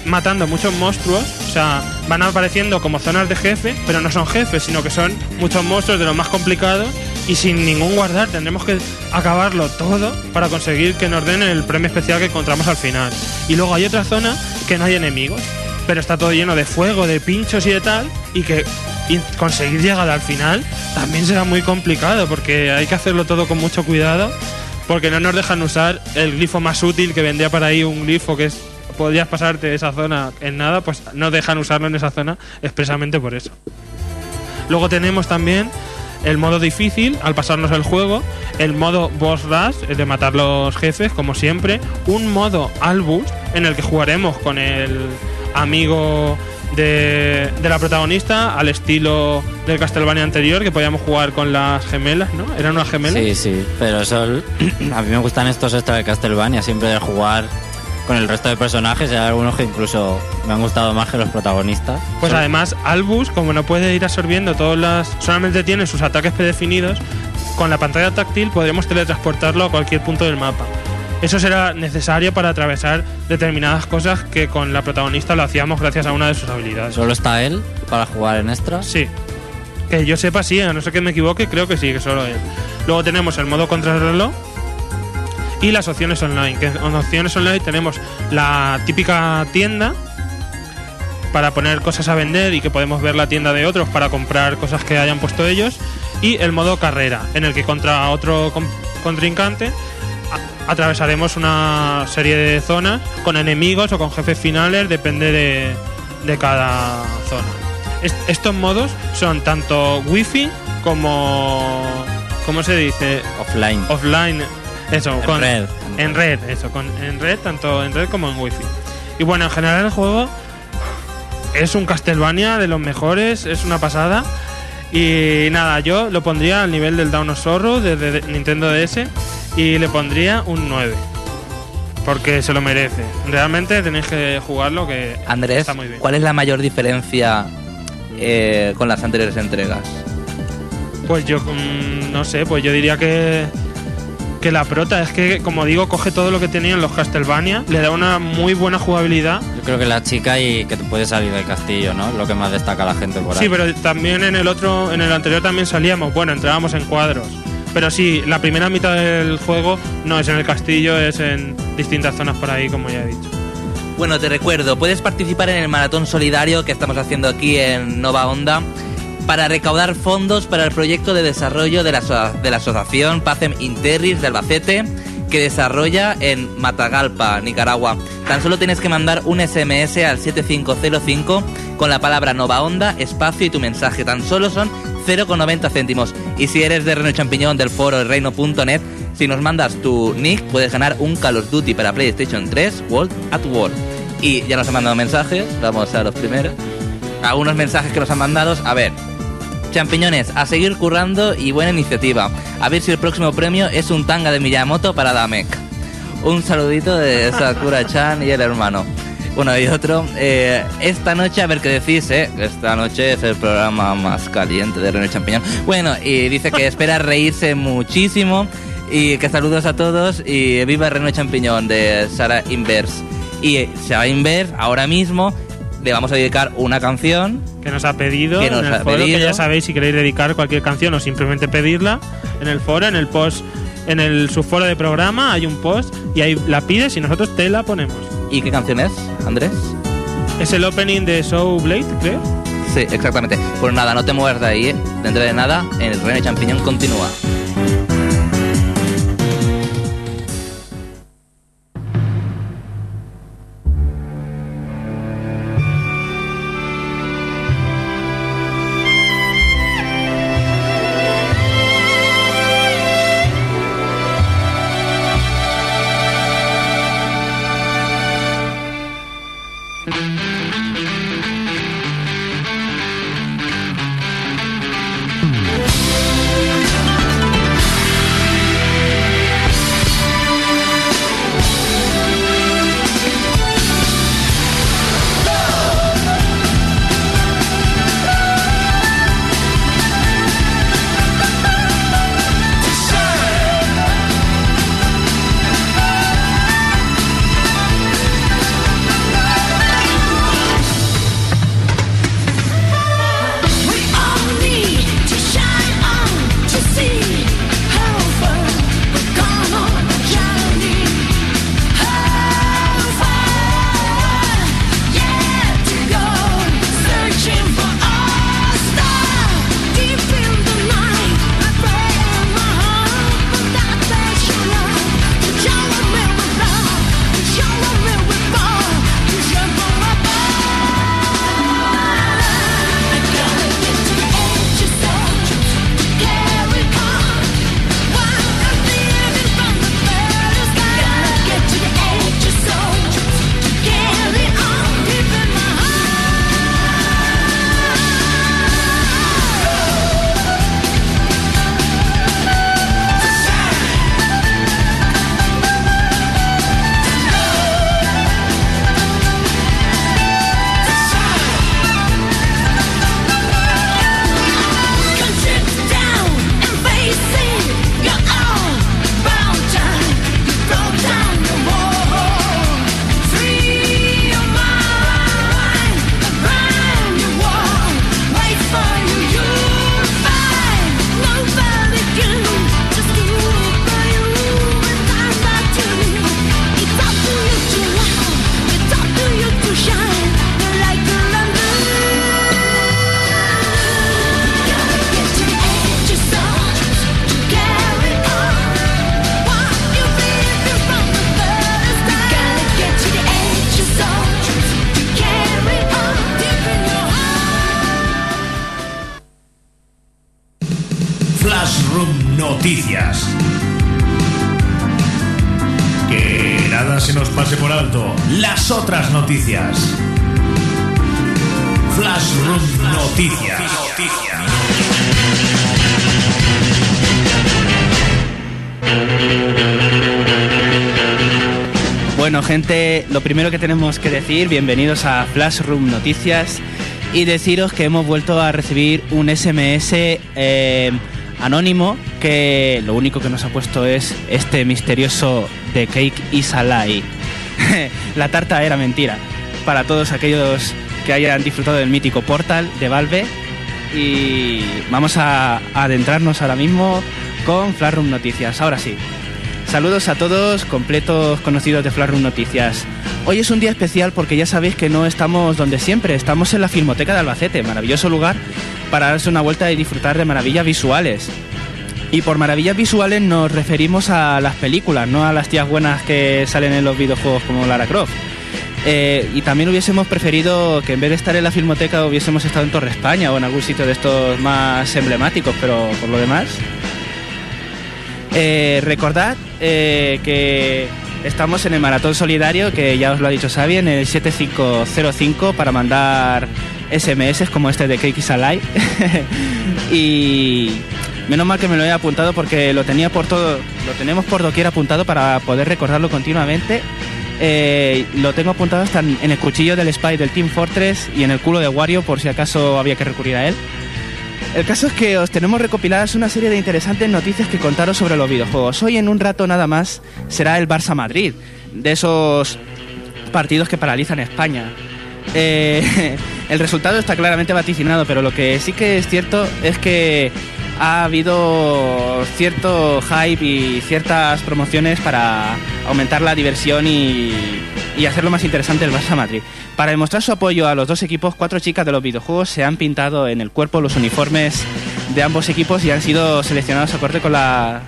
Speaker 5: matando muchos monstruos, o sea, van apareciendo como zonas de jefe, pero no son jefes, sino que son muchos monstruos de los más complicados y sin ningún guardar. Tendremos que acabarlo todo para conseguir que nos den el premio especial que encontramos al final. Y luego hay otra zona que no hay enemigos, pero está todo lleno de fuego, de pinchos y de tal, y que conseguir llegar al final también será muy complicado porque hay que hacerlo todo con mucho cuidado porque no nos dejan usar el glifo más útil que vendría para ahí un glifo que es podrías pasarte esa zona en nada, pues no dejan usarlo en esa zona expresamente por eso. Luego tenemos también el modo difícil al pasarnos el juego, el modo boss rush, de matar los jefes como siempre, un modo albus en el que jugaremos con el amigo de, de la protagonista al estilo del Castlevania anterior, que podíamos jugar con las gemelas, ¿no? ¿Eran unas gemelas?
Speaker 3: Sí, sí, pero eso, (clears throat) a mí me gustan estos extra de Castlevania, siempre de jugar con el resto de personajes hay algunos que incluso me han gustado más que los protagonistas.
Speaker 5: Pues además, Albus, como no puede ir absorbiendo todas las. solamente tiene sus ataques predefinidos, con la pantalla táctil podremos teletransportarlo a cualquier punto del mapa. Eso será necesario para atravesar determinadas cosas que con la protagonista lo hacíamos gracias a una de sus habilidades.
Speaker 3: ¿Solo está él para jugar en extra?
Speaker 5: Sí. Que yo sepa, sí, a no ser que me equivoque, creo que sí, que solo él. Luego tenemos el modo contrarreloj y las opciones online. Que en opciones online tenemos la típica tienda para poner cosas a vender y que podemos ver la tienda de otros para comprar cosas que hayan puesto ellos. Y el modo carrera, en el que contra otro con- contrincante atravesaremos una serie de zonas con enemigos o con jefes finales, depende de, de cada zona. Est- estos modos son tanto wifi como... ¿Cómo se dice?
Speaker 3: Offline.
Speaker 5: Offline. Eso,
Speaker 3: En
Speaker 5: con,
Speaker 3: red.
Speaker 5: En red, eso, con, en red, tanto en red como en wifi. Y bueno, en general el juego es un Castlevania de los mejores, es una pasada. Y nada, yo lo pondría al nivel del Down of Sorrow de, de- de Nintendo DS y le pondría un 9. Porque se lo merece. Realmente tenéis que jugarlo que
Speaker 1: Andrés,
Speaker 5: está muy bien.
Speaker 1: ¿cuál es la mayor diferencia eh, con las anteriores entregas?
Speaker 5: Pues yo mm, no sé, pues yo diría que que la prota es que como digo coge todo lo que tenían los Castlevania, le da una muy buena jugabilidad.
Speaker 3: Yo creo que la chica y que te puede salir del castillo, ¿no? Lo que más destaca la gente por ahí.
Speaker 5: Sí, pero también en el otro, en el anterior también salíamos, bueno, entrábamos en cuadros. Pero sí, la primera mitad del juego no es en el castillo, es en distintas zonas por ahí, como ya he dicho.
Speaker 1: Bueno, te recuerdo, puedes participar en el maratón solidario que estamos haciendo aquí en Nova Onda para recaudar fondos para el proyecto de desarrollo de la, de la asociación Pacem Interris de Albacete que desarrolla en Matagalpa, Nicaragua. Tan solo tienes que mandar un SMS al 7505 con la palabra Nova Onda, espacio y tu mensaje. Tan solo son 0,90 céntimos. Y si eres de Reino Champiñón del foro reino.net, si nos mandas tu nick, puedes ganar un Call of Duty para PlayStation 3 World at War. Y ya nos han mandado mensajes, vamos a los primeros. Algunos mensajes que nos han mandado, a ver. Champiñones, a seguir currando y buena iniciativa. A ver si el próximo premio es un tanga de Miyamoto para Damek. Un saludito de Sakura-chan y el hermano. Bueno, y otro, eh, esta noche, a ver qué decís, ¿eh? Esta noche es el programa más caliente de Reino Champiñón. Bueno, y dice que espera reírse muchísimo y que saludos a todos y viva Reino Champiñón de Sara Inverse. Y Sara Inverse, ahora mismo, le vamos a dedicar una canción
Speaker 5: Que nos ha pedido
Speaker 1: Que nos
Speaker 5: en el
Speaker 1: ha
Speaker 5: foro,
Speaker 1: pedido.
Speaker 5: que ya sabéis si queréis dedicar cualquier canción o simplemente pedirla en el foro, en el post, en el subforo de programa hay un post y ahí la pides y nosotros te la ponemos.
Speaker 1: ¿Y qué canción es, Andrés?
Speaker 5: Es el opening de Show Blade, creo.
Speaker 1: Sí, exactamente. Pues nada, no te muevas de ahí. ¿eh? Dentro de nada, el Reino Champiñón continúa.
Speaker 2: Que nos pase por alto. Las otras noticias. Flashroom Noticias.
Speaker 6: Bueno, gente, lo primero que tenemos que decir, bienvenidos a Flashroom Noticias y deciros que hemos vuelto a recibir un SMS eh, anónimo lo único que nos ha puesto es este misterioso The Cake is a Lie. La tarta era mentira. Para todos aquellos que hayan disfrutado del mítico Portal de Valve y vamos a adentrarnos ahora mismo con Flashroom Noticias. Ahora sí. Saludos a todos, completos conocidos de Flashroom Noticias. Hoy es un día especial porque ya sabéis que no estamos donde siempre, estamos en la Filmoteca de Albacete, maravilloso lugar para darse una vuelta y disfrutar de maravillas visuales. Y por maravillas visuales nos referimos a las películas, no a las tías buenas que salen en los videojuegos como Lara Croft. Eh, y también hubiésemos preferido que en vez de estar en la Filmoteca hubiésemos estado en Torre España o en algún sitio de estos más emblemáticos, pero por lo demás eh, recordad eh, que estamos en el Maratón Solidario, que ya os lo ha dicho Xavi, en el 7505 para mandar SMS como este de Cake is Alive. (laughs) y menos mal que me lo he apuntado porque lo tenía por todo, lo tenemos por doquier apuntado para poder recordarlo continuamente. Eh, lo tengo apuntado hasta en el cuchillo del Spy del Team Fortress y en el culo de Wario por si acaso había que recurrir a él. El caso es que os tenemos recopiladas una serie de interesantes noticias que contaros sobre los videojuegos. Hoy en un rato nada más será el Barça Madrid, de esos partidos que paralizan España. Eh, (laughs) el resultado está claramente vaticinado, pero lo que sí que es cierto es que ha habido cierto hype y ciertas promociones para aumentar la diversión y, y hacerlo más interesante el Barça Madrid. Para demostrar su apoyo a los dos equipos, cuatro chicas de los videojuegos se han pintado en el cuerpo los uniformes de ambos equipos y han sido seleccionados acorde con la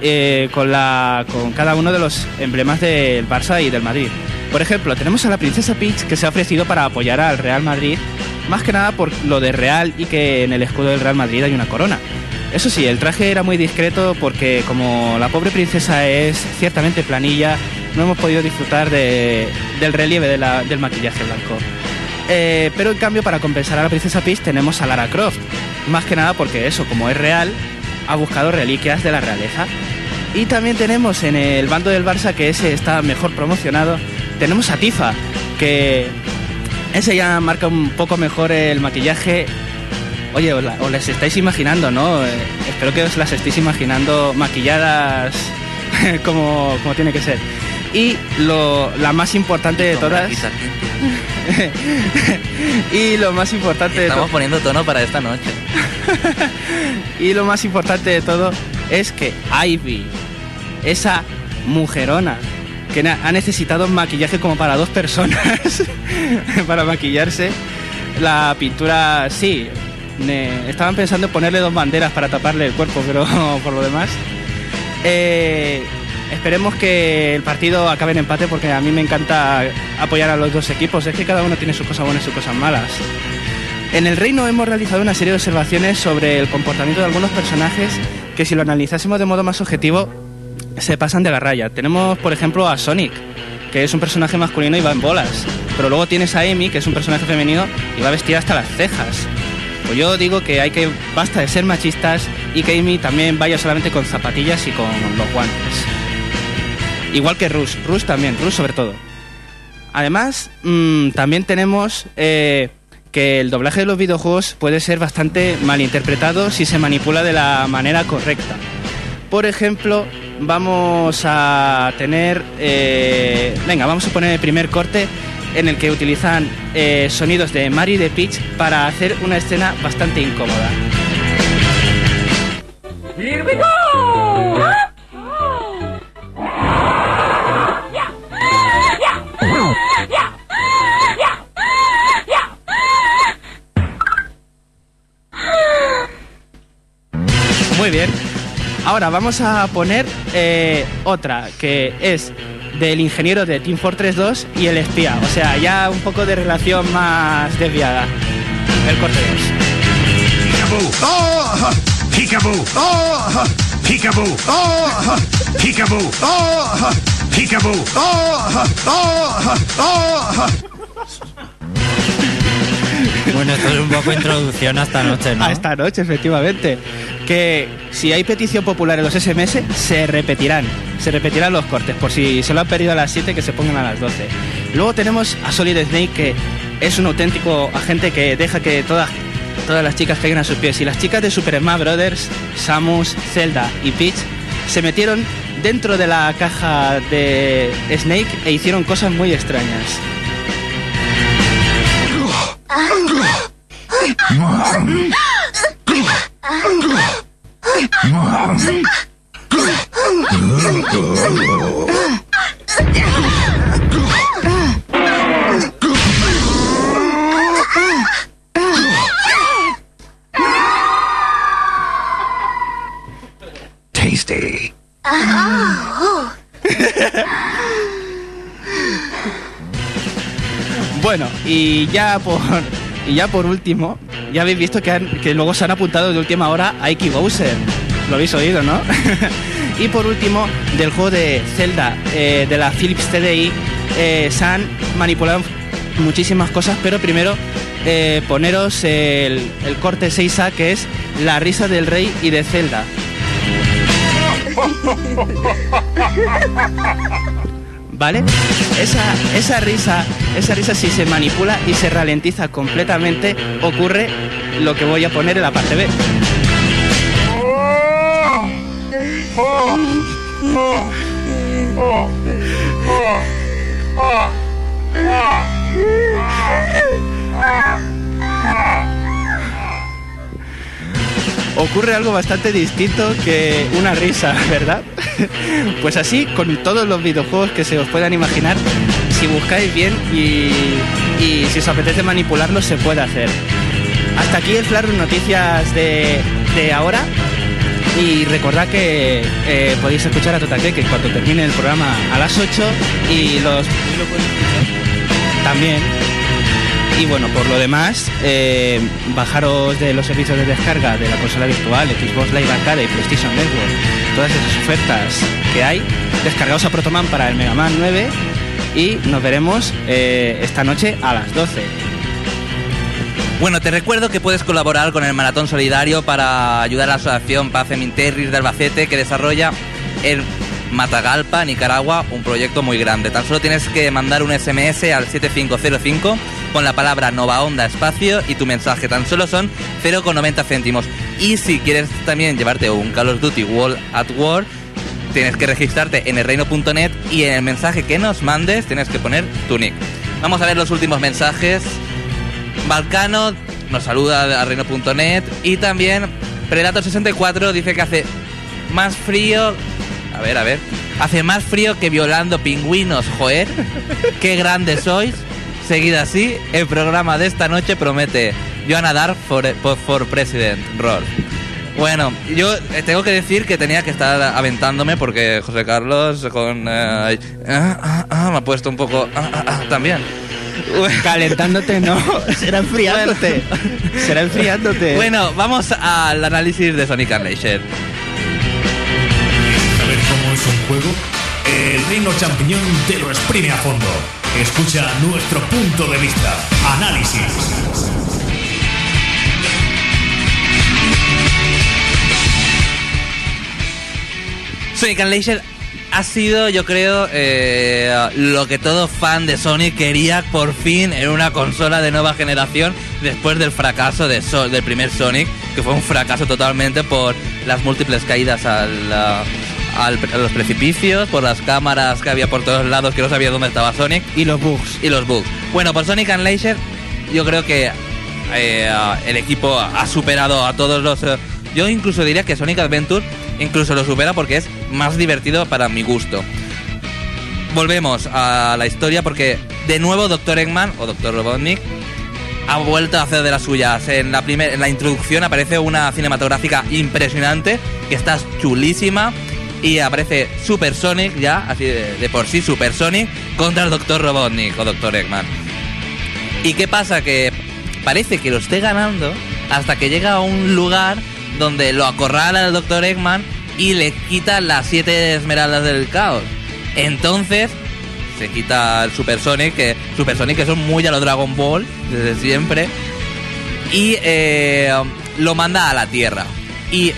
Speaker 6: eh, con la con cada uno de los emblemas del Barça y del Madrid. Por ejemplo, tenemos a la princesa Peach que se ha ofrecido para apoyar al Real Madrid, más que nada por lo de Real y que en el escudo del Real Madrid hay una corona. Eso sí, el traje era muy discreto porque como la pobre princesa es ciertamente planilla, no hemos podido disfrutar de- del relieve del maquillaje blanco. Eh, pero en cambio, para compensar a la princesa Peach tenemos a Lara Croft. Más que nada porque eso, como es real, ha buscado reliquias de la realeza. Y también tenemos en el bando del Barça, que ese está mejor promocionado, tenemos a Tifa, que ese ya marca un poco mejor el maquillaje. Oye, os, la- os las estáis imaginando, ¿no? Eh, espero que os las estéis imaginando maquilladas (laughs) como, como tiene que ser. Y lo, la más importante de todas... (laughs) y lo más importante de
Speaker 1: Estamos
Speaker 6: todo...
Speaker 1: poniendo tono para esta noche. (laughs)
Speaker 6: Y lo más importante de todo es que Ivy, esa mujerona, que ha necesitado maquillaje como para dos personas (laughs) para maquillarse, la pintura, sí, estaban pensando en ponerle dos banderas para taparle el cuerpo, pero (laughs) por lo demás, eh, esperemos que el partido acabe en empate porque a mí me encanta apoyar a los dos equipos, es que cada uno tiene sus cosas buenas y sus cosas malas. En el reino hemos realizado una serie de observaciones sobre el comportamiento de algunos personajes que si lo analizásemos de modo más objetivo se pasan de la raya. Tenemos, por ejemplo, a Sonic, que es un personaje masculino y va en bolas. Pero luego tienes a Amy, que es un personaje femenino y va vestida hasta las cejas. Pues yo digo que hay que basta de ser machistas y que Amy también vaya solamente con zapatillas y con los guantes. Igual que Rush, Rush también, Rush sobre todo. Además, mm, también tenemos eh, que el doblaje de los videojuegos puede ser bastante malinterpretado si se manipula de la manera correcta. Por ejemplo, vamos a tener... eh, venga, vamos a poner el primer corte en el que utilizan eh, sonidos de Mario y de Peach para hacer una escena bastante incómoda. Ahora vamos a poner eh, otra que es del ingeniero de Team Fortress 2 y el espía. O sea, ya un poco de relación más desviada. El corte 2.
Speaker 2: Peekaboo.
Speaker 9: ¡Oh!
Speaker 2: Peekaboo.
Speaker 9: ¡Oh!
Speaker 2: Peekaboo.
Speaker 9: ¡Oh!
Speaker 2: Peekaboo.
Speaker 9: ¡Oh!
Speaker 2: Peekaboo.
Speaker 9: ¡Oh! ¡Oh! ¡Oh!
Speaker 3: Bueno, esto es un poco introducción a esta noche, ¿no?
Speaker 6: A esta noche, efectivamente. Que si hay petición popular en los SMS, se repetirán. Se repetirán los cortes. Por si se lo han perdido a las 7, que se pongan a las 12. Luego tenemos a Solid Snake, que es un auténtico agente que deja que todas, todas las chicas caigan a sus pies. Y las chicas de Super Smash Brothers, Samus, Zelda y Peach, se metieron dentro de la caja de Snake e hicieron cosas muy extrañas.
Speaker 9: Tasty.
Speaker 6: Uh-huh. Y ya por (laughs) y ya por último, ya habéis visto que, que luego se han apuntado de última hora a Iki Bowser. Lo habéis oído, ¿no? (laughs) y por último, del juego de Zelda, eh, de la Philips TDI, eh, se han manipulado muchísimas cosas, pero primero eh, poneros el, el corte 6A, que es la risa del rey y de Zelda. (laughs) ¿Vale? Esa, esa risa, esa risa si se manipula y se ralentiza completamente, ocurre lo que voy a poner en la parte B. (laughs) Ocurre algo bastante distinto que una risa, (laughs) ¿verdad? Pues así, con todos los videojuegos que se os puedan imaginar, si buscáis bien y, si os apetece manipularlos, se puede hacer. Hasta aquí el Flash Noticias de, ahora. Y recordad que eh, podéis escuchar a Totaque que cuando termine el programa a las 8 y los también. Y bueno, por lo demás, eh, bajaros de los servicios de descarga de la consola virtual, Xbox Live Arcade y PlayStation Network, todas esas ofertas que hay, descargaos a Protoman para el Mega Man 9 y nos veremos eh, esta noche a las 12.
Speaker 1: Bueno, te recuerdo que puedes colaborar con el Maratón Solidario para ayudar a la Asociación Paz Minterris de Albacete que desarrolla en Matagalpa, Nicaragua, un proyecto muy grande. Tan solo tienes que mandar un SMS al 7505 con la palabra Nova Onda Espacio y tu mensaje. Tan solo son 0,90 céntimos. Y si quieres también llevarte un Call of Duty World at War, tienes que registrarte en elreino.net y en el mensaje que nos mandes tienes que poner tu nick. Vamos a ver los últimos mensajes. Balcano nos saluda a reino.net y también Predator64 dice que hace más frío. A ver, a ver. Hace más frío que violando pingüinos, joder. Qué grandes sois. Seguida así, el programa de esta noche promete Joana Dark for, for, for President, Roll. Bueno, yo eh, tengo que decir que tenía que estar aventándome porque José Carlos con... eh, ah, ah, ah, me ha puesto un poco... ah, ah, ah, también. (laughs)
Speaker 6: Calentándote no, (laughs) será enfriándote. Será enfriándote.
Speaker 1: Bueno, vamos al análisis de Sonic Unleashed.
Speaker 2: ¿Saber cómo es un juego? El Reino Champiñón te lo exprime a fondo. Escucha nuestro punto de vista. Análisis.
Speaker 1: Sonic Unleashed ha sido, yo creo, eh, lo que todo fan de Sonic quería por fin en una consola de nueva generación después del fracaso de So- del primer Sonic, que fue un fracaso totalmente por las múltiples caídas al, al- a los precipicios, por las cámaras que había por todos lados que no sabía dónde estaba Sonic.
Speaker 6: Y los bugs.
Speaker 1: Y los bugs. Bueno, por Sonic Unleashed yo creo que eh, el equipo ha superado a todos los... eh, yo incluso diría que Sonic Adventure incluso lo supera porque es más divertido para mi gusto. Volvemos a la historia porque de nuevo Dr. Eggman o Dr. Robotnik ha vuelto a hacer de las suyas. En la, primer, en la introducción aparece una cinematográfica impresionante que está chulísima y aparece Super Sonic ya, así de, por sí Super Sonic contra el Dr. Robotnik o Dr. Eggman. ¿Y qué pasa? Que parece que lo esté ganando hasta que llega a un lugar donde lo acorrala el Dr. Eggman y le quita las siete esmeraldas del caos. Entonces se quita el Super Sonic, que Super Sonic que son muy a los Dragon Ball desde siempre, y eh, lo manda a la Tierra. Y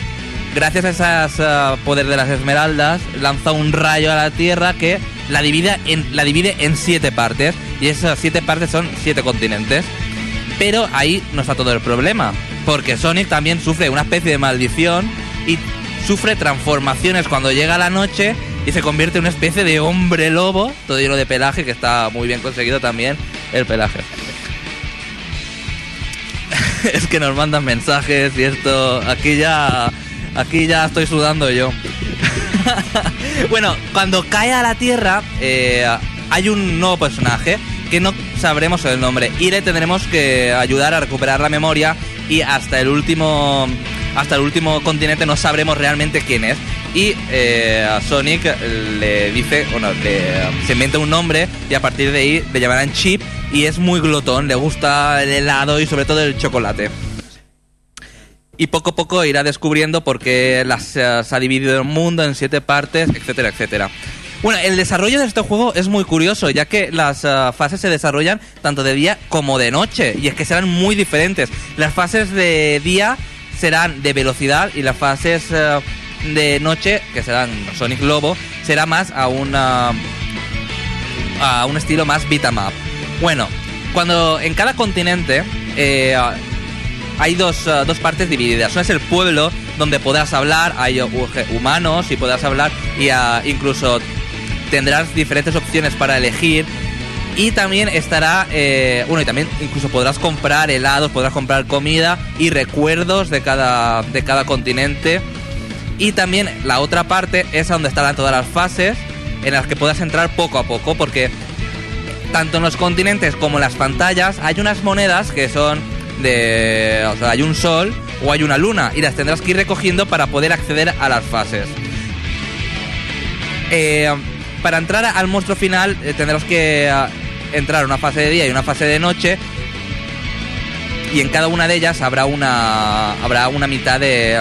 Speaker 1: gracias a ese poder de las esmeraldas, lanza un rayo a la Tierra que la divide en, la divide en siete partes. Y esas siete partes son siete continentes. Pero ahí no está todo el problema. Porque Sonic también sufre una especie de maldición y sufre transformaciones cuando llega la noche y se convierte en una especie de hombre lobo, todo lleno de pelaje, que está muy bien conseguido también el pelaje. (laughs) es que nos mandan mensajes y esto, aquí ya, aquí ya estoy sudando yo. (laughs) bueno, cuando cae a la Tierra, eh, hay un nuevo personaje que no sabremos el nombre y le tendremos que ayudar a recuperar la memoria y hasta el último hasta el último continente no sabremos realmente quién es y eh, a Sonic le dice bueno le, se inventa un nombre y a partir de ahí le llamarán Chip y es muy glotón le gusta el helado y sobre todo el chocolate y poco a poco irá descubriendo por qué las, eh, se ha dividido el mundo en siete partes, etcétera, etcétera. Bueno, el desarrollo de este juego es muy curioso, ya que las eh, fases se desarrollan tanto de día como de noche, y es que serán muy diferentes. Las fases de día serán de velocidad y las fases eh, de noche, que serán Sonic Lobo, será más a una a un estilo más beat 'em up. Bueno, cuando en cada continente eh, hay dos, uh, dos partes divididas. Una es el pueblo, donde podrás hablar, hay humanos y podrás hablar, y uh, incluso tendrás diferentes opciones para elegir. Y también estará, eh, bueno, y también incluso podrás comprar helados, podrás comprar comida y recuerdos de cada, de cada continente. Y también la otra parte es donde estarán todas las fases en las que puedas entrar poco a poco, porque tanto en los continentes como en las pantallas hay unas monedas que son de... O sea, hay un sol o hay una luna y las tendrás que ir recogiendo para poder acceder a las fases. Eh, para entrar al monstruo final eh, tendrás que uh, entrar una fase de día y una fase de noche y en cada una de ellas habrá una habrá una mitad de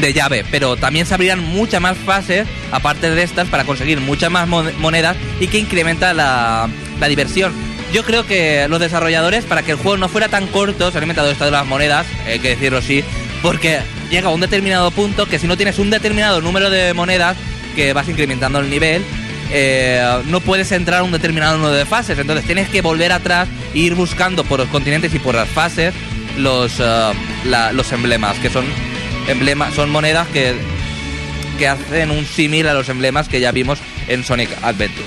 Speaker 1: de llave, pero también se abrirán muchas más fases aparte de estas para conseguir muchas más monedas y que incrementa la, la diversión yo creo que los desarrolladores, para que el juego no fuera tan corto, se han inventado esto de las monedas, hay que decirlo así, porque llega a un determinado punto que si no tienes un determinado número de monedas, que vas incrementando el nivel, eh, no puedes entrar a un determinado número de fases. Entonces tienes que volver atrás e ir buscando por los continentes y por las fases los, la, los emblemas, que son emblemas, son monedas que, que hacen un símil a los emblemas que ya vimos en Sonic Adventure.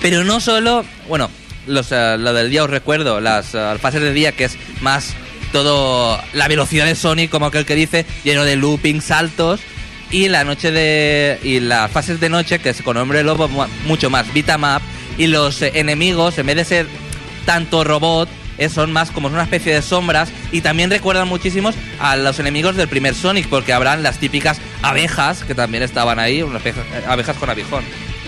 Speaker 1: Pero no solo, bueno, los, uh, lo del día os recuerdo, las uh, fases de día que es más todo la velocidad de Sonic, como aquel que dice, lleno de looping, saltos, y la noche de. y las fases de noche, que es con hombre lobo, mucho más beat 'em y los eh, enemigos, en vez de ser tanto robot, eh, son más como una especie de sombras, y también recuerdan muchísimos a los enemigos del primer Sonic, porque habrán las típicas abejas, que también estaban ahí, unas abejas, con abijón.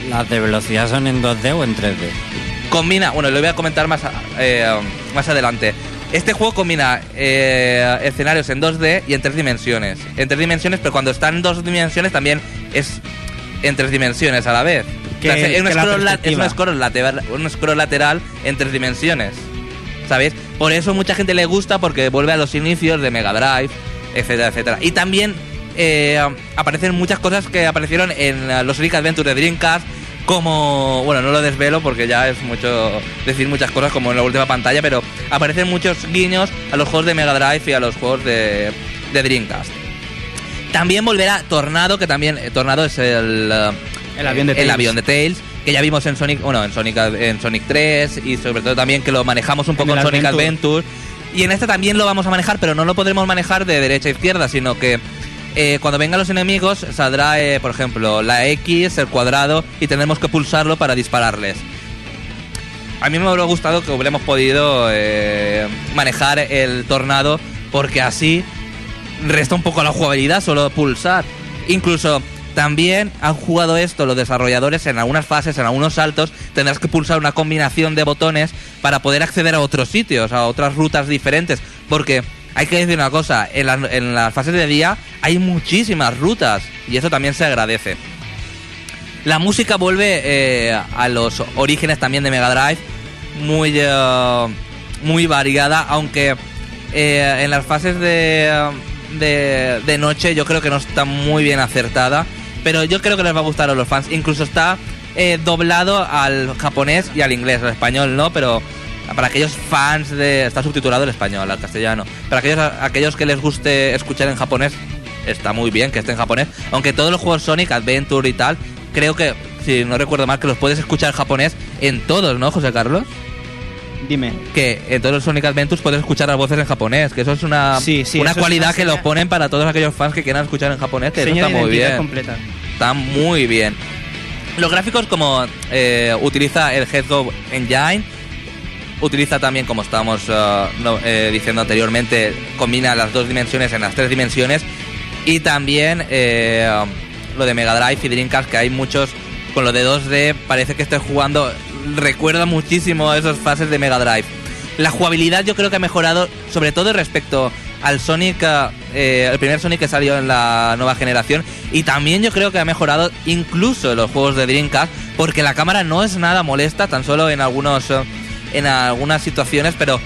Speaker 3: ¿Las de velocidad son en 2D o en 3D?
Speaker 1: Combina, bueno, lo voy a comentar más, eh, más adelante. Este juego combina eh, escenarios en 2D y en tres dimensiones. En tres dimensiones, pero cuando está en dos dimensiones también es en tres dimensiones a la vez.
Speaker 10: Que-
Speaker 1: O sea, es, un scroll la- es
Speaker 10: perspectiva.
Speaker 1: un scroll lateral, un scroll lateral en tres dimensiones. ¿Sabéis? Por eso mucha gente le gusta porque vuelve a los inicios de Mega Drive, etcétera, etcétera. Y también eh, aparecen muchas cosas que aparecieron en eh, los Sonic Adventure de Dreamcast, como, bueno, no lo desvelo porque ya es mucho decir muchas cosas como en la última pantalla, pero aparecen muchos guiños a los juegos de Mega Drive y a los juegos de, de Dreamcast. También volverá Tornado, que también eh, Tornado es el,
Speaker 10: El avión de
Speaker 1: el
Speaker 10: Tails.
Speaker 1: avión de Tails, que ya vimos en Sonic, bueno, en Sonic en Sonic 3 y sobre todo también que lo manejamos un poco
Speaker 10: En
Speaker 1: Sonic
Speaker 10: Adventure.
Speaker 1: Adventure. Y en este también lo vamos a manejar, pero no lo podremos manejar de derecha a izquierda, sino que eh, cuando vengan los enemigos saldrá, eh, por ejemplo, la X, el cuadrado, y tendremos que pulsarlo para dispararles. A mí me hubiera gustado que hubiéramos podido eh, manejar el tornado, porque así resta un poco la jugabilidad solo pulsar. Incluso también han jugado esto los desarrolladores en algunas fases, en algunos saltos, tendrás que pulsar una combinación de botones para poder acceder a otros sitios, a otras rutas diferentes, porque hay que decir una cosa, en, la- en las fases de día hay muchísimas rutas y eso también se agradece. La música vuelve eh, a los orígenes también de Mega Drive, muy, eh, muy variada, aunque eh, en las fases de, de, de noche yo creo que no está muy bien acertada, pero yo creo que les va a gustar a los fans. Incluso está doblado al japonés y al inglés, al español no, pero para aquellos fans de... Está subtitulado el español, al castellano. Para aquellos, aquellos que les guste escuchar en japonés, está muy bien que esté en japonés. Aunque todos los juegos Sonic, Adventure y tal, creo que, si no recuerdo mal, que los puedes escuchar en japonés en todos, ¿no, José Carlos?
Speaker 6: Dime.
Speaker 1: Que en todos los Sonic Adventures puedes escuchar las voces en japonés, que eso es una,
Speaker 6: Sí, sí,
Speaker 1: una
Speaker 6: es
Speaker 1: cualidad
Speaker 6: una
Speaker 1: que los ponen para todos aquellos fans que quieran escuchar en japonés, que eso está muy bien.
Speaker 6: completa.
Speaker 1: Está muy bien. Los gráficos como eh, utiliza el Headgo Engine, utiliza también, como estábamos eh, eh, diciendo anteriormente, combina las dos dimensiones en las tres dimensiones y también eh, lo de Mega Drive y Dreamcast, que hay muchos con lo de 2D, parece que estoy jugando, recuerda muchísimo a esas fases de Mega Drive. La jugabilidad yo creo que ha mejorado, sobre todo respecto al Sonic, el primer Sonic que salió en la nueva generación, y también yo creo que ha mejorado incluso los juegos de Dreamcast, porque la cámara no es nada molesta, tan solo en algunos, en algunas situaciones, pero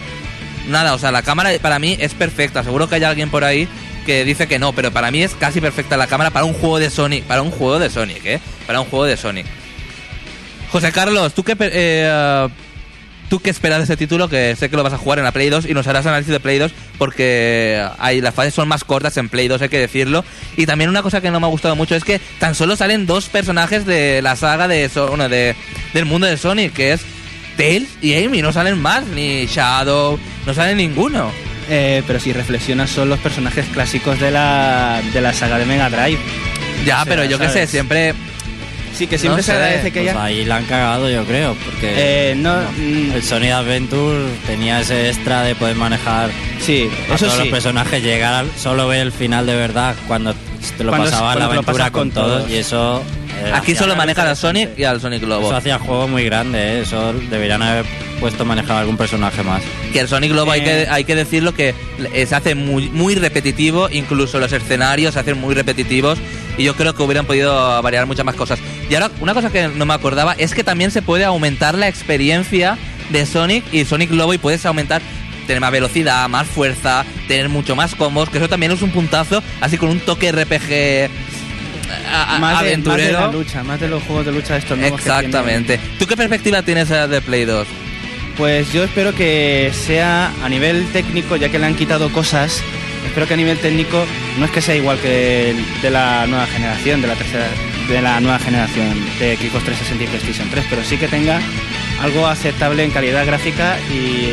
Speaker 1: nada, o sea, la cámara para mí es perfecta. Seguro que hay alguien por ahí que dice que no, pero para mí es casi perfecta la cámara para un juego de Sonic, para un juego de Sonic, ¿eh? Para un juego de Sonic. José Carlos, ¿tú qué, eh, ¿tú qué esperas de ese título? Que sé que lo vas a jugar en la Play 2 y nos harás análisis de Play 2 porque hay, las fases son más cortas en Play 2, hay que decirlo. Y también una cosa que no me ha gustado mucho es que tan solo salen dos personajes de la saga de, So- bueno, de del mundo de Sonic, que es Tails y Amy, no salen más, ni Shadow, no sale ninguno.
Speaker 6: Eh, pero si reflexionas son los personajes clásicos de la, de la saga de Mega Drive.
Speaker 1: Ya,
Speaker 6: O sea,
Speaker 1: pero yo qué sé, siempre...
Speaker 6: Sí, que siempre
Speaker 1: No
Speaker 6: se
Speaker 1: sé,
Speaker 6: agradece que
Speaker 3: Pues
Speaker 6: haya...
Speaker 3: ahí la han cagado, yo creo, porque
Speaker 6: Eh, no, mm,
Speaker 3: el Sonic Adventure tenía ese extra de poder manejar
Speaker 6: sí,
Speaker 3: a
Speaker 6: eso
Speaker 3: todos
Speaker 6: sí.
Speaker 3: los personajes, llegar al- solo ver el final de verdad cuando te lo
Speaker 6: Cuando-
Speaker 3: pasaba la
Speaker 6: cuando lo
Speaker 3: aventura con,
Speaker 6: con
Speaker 3: todos,
Speaker 6: todos.
Speaker 3: y eso... eh,
Speaker 1: Aquí solo
Speaker 3: algo
Speaker 1: manejan al Sonic y al Sonic Lobo.
Speaker 3: Eso hacía juego muy grande, ¿eh? eso deberían haber puesto a manejar algún personaje más.
Speaker 1: Que el Sonic Lobo hay,
Speaker 6: Eh.
Speaker 1: que, hay que decirlo que se hace muy, muy repetitivo, incluso los escenarios se hacen muy repetitivos y yo creo que hubieran podido variar muchas más cosas. Y ahora, una cosa que no me acordaba es que también se puede aumentar la experiencia de Sonic y Sonic Lobo y puedes aumentar, tener más velocidad, más fuerza, tener mucho más combos, que eso también es un puntazo, así con un toque RPG a-
Speaker 6: más, de, más de
Speaker 1: aventurero.
Speaker 6: la lucha, más de los juegos de lucha de estos nuevos que
Speaker 1: Exactamente. ¿Tú qué perspectiva tienes eh, de Play 2?
Speaker 6: tienen. Pues yo espero que sea a nivel técnico, ya que le han quitado cosas, espero que a nivel técnico no es que sea igual que de la nueva generación, de la tercera, de la nueva generación de Xbox 360 y PlayStation 3, pero sí que tenga algo aceptable en calidad gráfica y,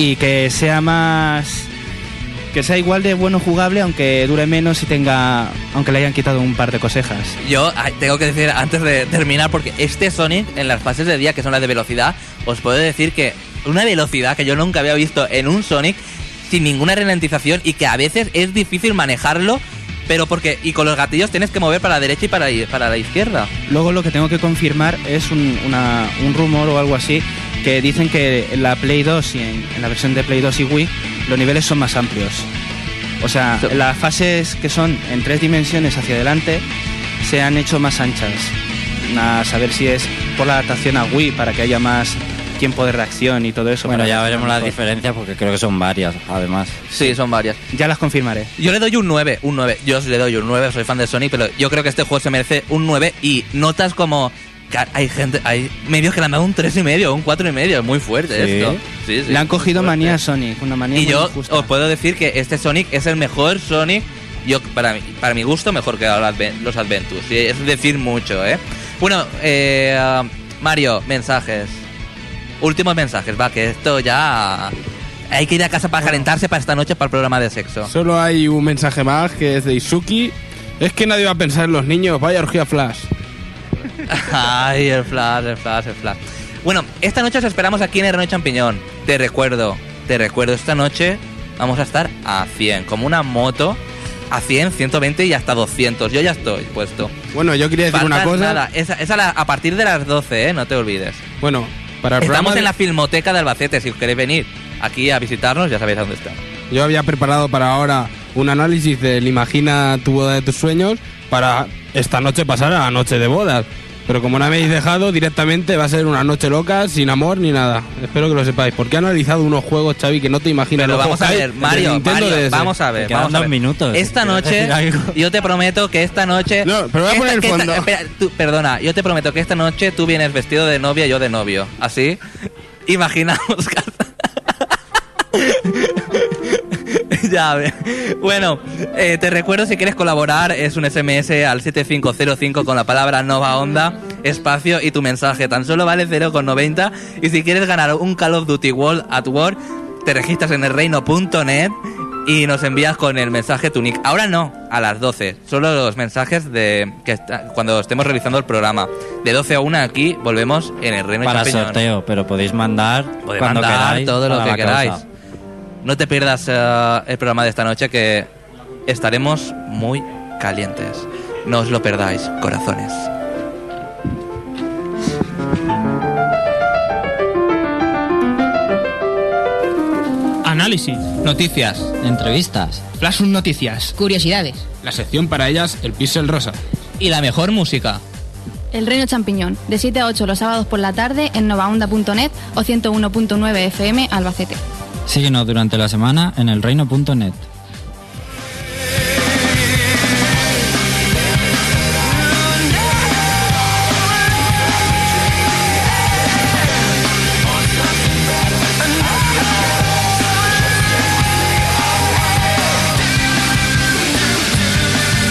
Speaker 6: y que sea más que sea igual de bueno jugable aunque dure menos y tenga aunque le hayan quitado un par de cosejas.
Speaker 1: Yo tengo que decir antes de terminar, porque este Sonic en las fases de día, que son las de velocidad, os puedo decir que una velocidad que yo nunca había visto en un Sonic sin ninguna ralentización y que a veces es difícil manejarlo, pero porque y con los gatillos tienes que mover para la derecha y para, para la izquierda.
Speaker 6: Luego lo que tengo que confirmar es un, una- un rumor o algo así que dicen que en la Play 2 y en, en la versión de Play 2 y Wii los niveles son más amplios. O sea,
Speaker 1: So-
Speaker 6: las fases que son en tres dimensiones hacia adelante se han hecho más anchas. A saber si es por la adaptación a Wii para que haya más tiempo de reacción y todo eso.
Speaker 3: Bueno, ya veremos las diferencias porque creo que son varias, además.
Speaker 1: Sí, son varias.
Speaker 6: Ya las confirmaré.
Speaker 1: Yo le doy un 9, un 9. Yo le doy un 9, soy fan de Sonic, pero yo creo que este juego se merece un 9 y notas como hay gente, hay medios que le han dado un 3 y medio, un 4 y medio, es muy fuerte
Speaker 3: Sí.
Speaker 1: esto. Sí, sí,
Speaker 6: Le han cogido manía a Sonic, una manía
Speaker 1: Y
Speaker 6: muy
Speaker 1: yo
Speaker 6: injusta.
Speaker 1: os puedo decir que este Sonic es el mejor Sonic, yo para, mí, para mi gusto, mejor que los Adventures. Es decir mucho, ¿eh? Bueno, eh, Mario, mensajes. Últimos mensajes, va, que esto ya... Hay que ir a casa para calentarse para esta noche para el programa de sexo.
Speaker 7: Solo hay un mensaje más que es de Izuki. Es que nadie va a pensar en los niños, vaya orgía flash.
Speaker 1: Ay, el flash, el flash, el flash. Bueno, esta noche os esperamos aquí en Herreno Champiñón. Te recuerdo, te recuerdo, esta noche vamos a estar a 100, como una moto, a 100, 120 y hasta 200. Yo ya estoy puesto.
Speaker 7: Bueno, yo quería decir una cosa.
Speaker 1: Nada, es, es a, la- a partir de las 12, ¿eh? No te olvides.
Speaker 7: Bueno, para el
Speaker 1: Estamos en la Filmoteca de Albacete, si os queréis venir aquí a visitarnos, ya sabéis a dónde está.
Speaker 7: Yo había preparado para ahora un análisis del Imagina tu boda de tus sueños para esta noche pasar a la noche de bodas. Pero como no habéis dejado, directamente va a ser una noche loca, sin amor ni nada. Espero que lo sepáis. Porque he analizado unos juegos, Xavi, que no te imaginas.
Speaker 1: Pero vamos a ver, Mario, Mario, vamos a ver,
Speaker 3: quedan
Speaker 1: vamos a
Speaker 3: dos
Speaker 1: ver.
Speaker 3: minutos,
Speaker 1: Esta noche, yo te prometo que esta noche...
Speaker 7: No, pero voy a poner el
Speaker 1: esta-
Speaker 7: fondo.
Speaker 1: espera, tú- perdona, yo te prometo que esta noche tú vienes vestido de novia y yo de novio. ¿Así? Imaginamos... (laughs) (laughs) ya. Bueno, eh, te recuerdo si quieres colaborar, es un SMS al 7505 con la palabra Nova Onda, espacio y tu mensaje. Tan solo vale 0,90. Y si quieres ganar un Call of Duty World at War, te registras en el reino.net y nos envías con el mensaje tu nick. Ahora no, a las 12. Solo los mensajes de que está- cuando estemos realizando el programa. De 12 a 1 aquí volvemos en el reino
Speaker 3: Para sorteo, pero podéis mandar
Speaker 1: Podéis
Speaker 3: cuando
Speaker 1: mandar
Speaker 3: queráis.
Speaker 1: todo lo que queráis.
Speaker 3: causa.
Speaker 1: No te pierdas eh, el programa de esta noche que estaremos muy calientes. No os lo perdáis, corazones.
Speaker 11: Análisis.
Speaker 6: Noticias.
Speaker 3: Entrevistas.
Speaker 6: Flash Noticias.
Speaker 12: Curiosidades.
Speaker 7: La sección para ellas, el pixel rosa.
Speaker 6: Y la mejor música.
Speaker 12: El Reino Champiñón, de 7 a 8 los sábados por la tarde en novaonda.net o 101.9 FM Albacete.
Speaker 3: Síguenos durante la semana en elreino.net.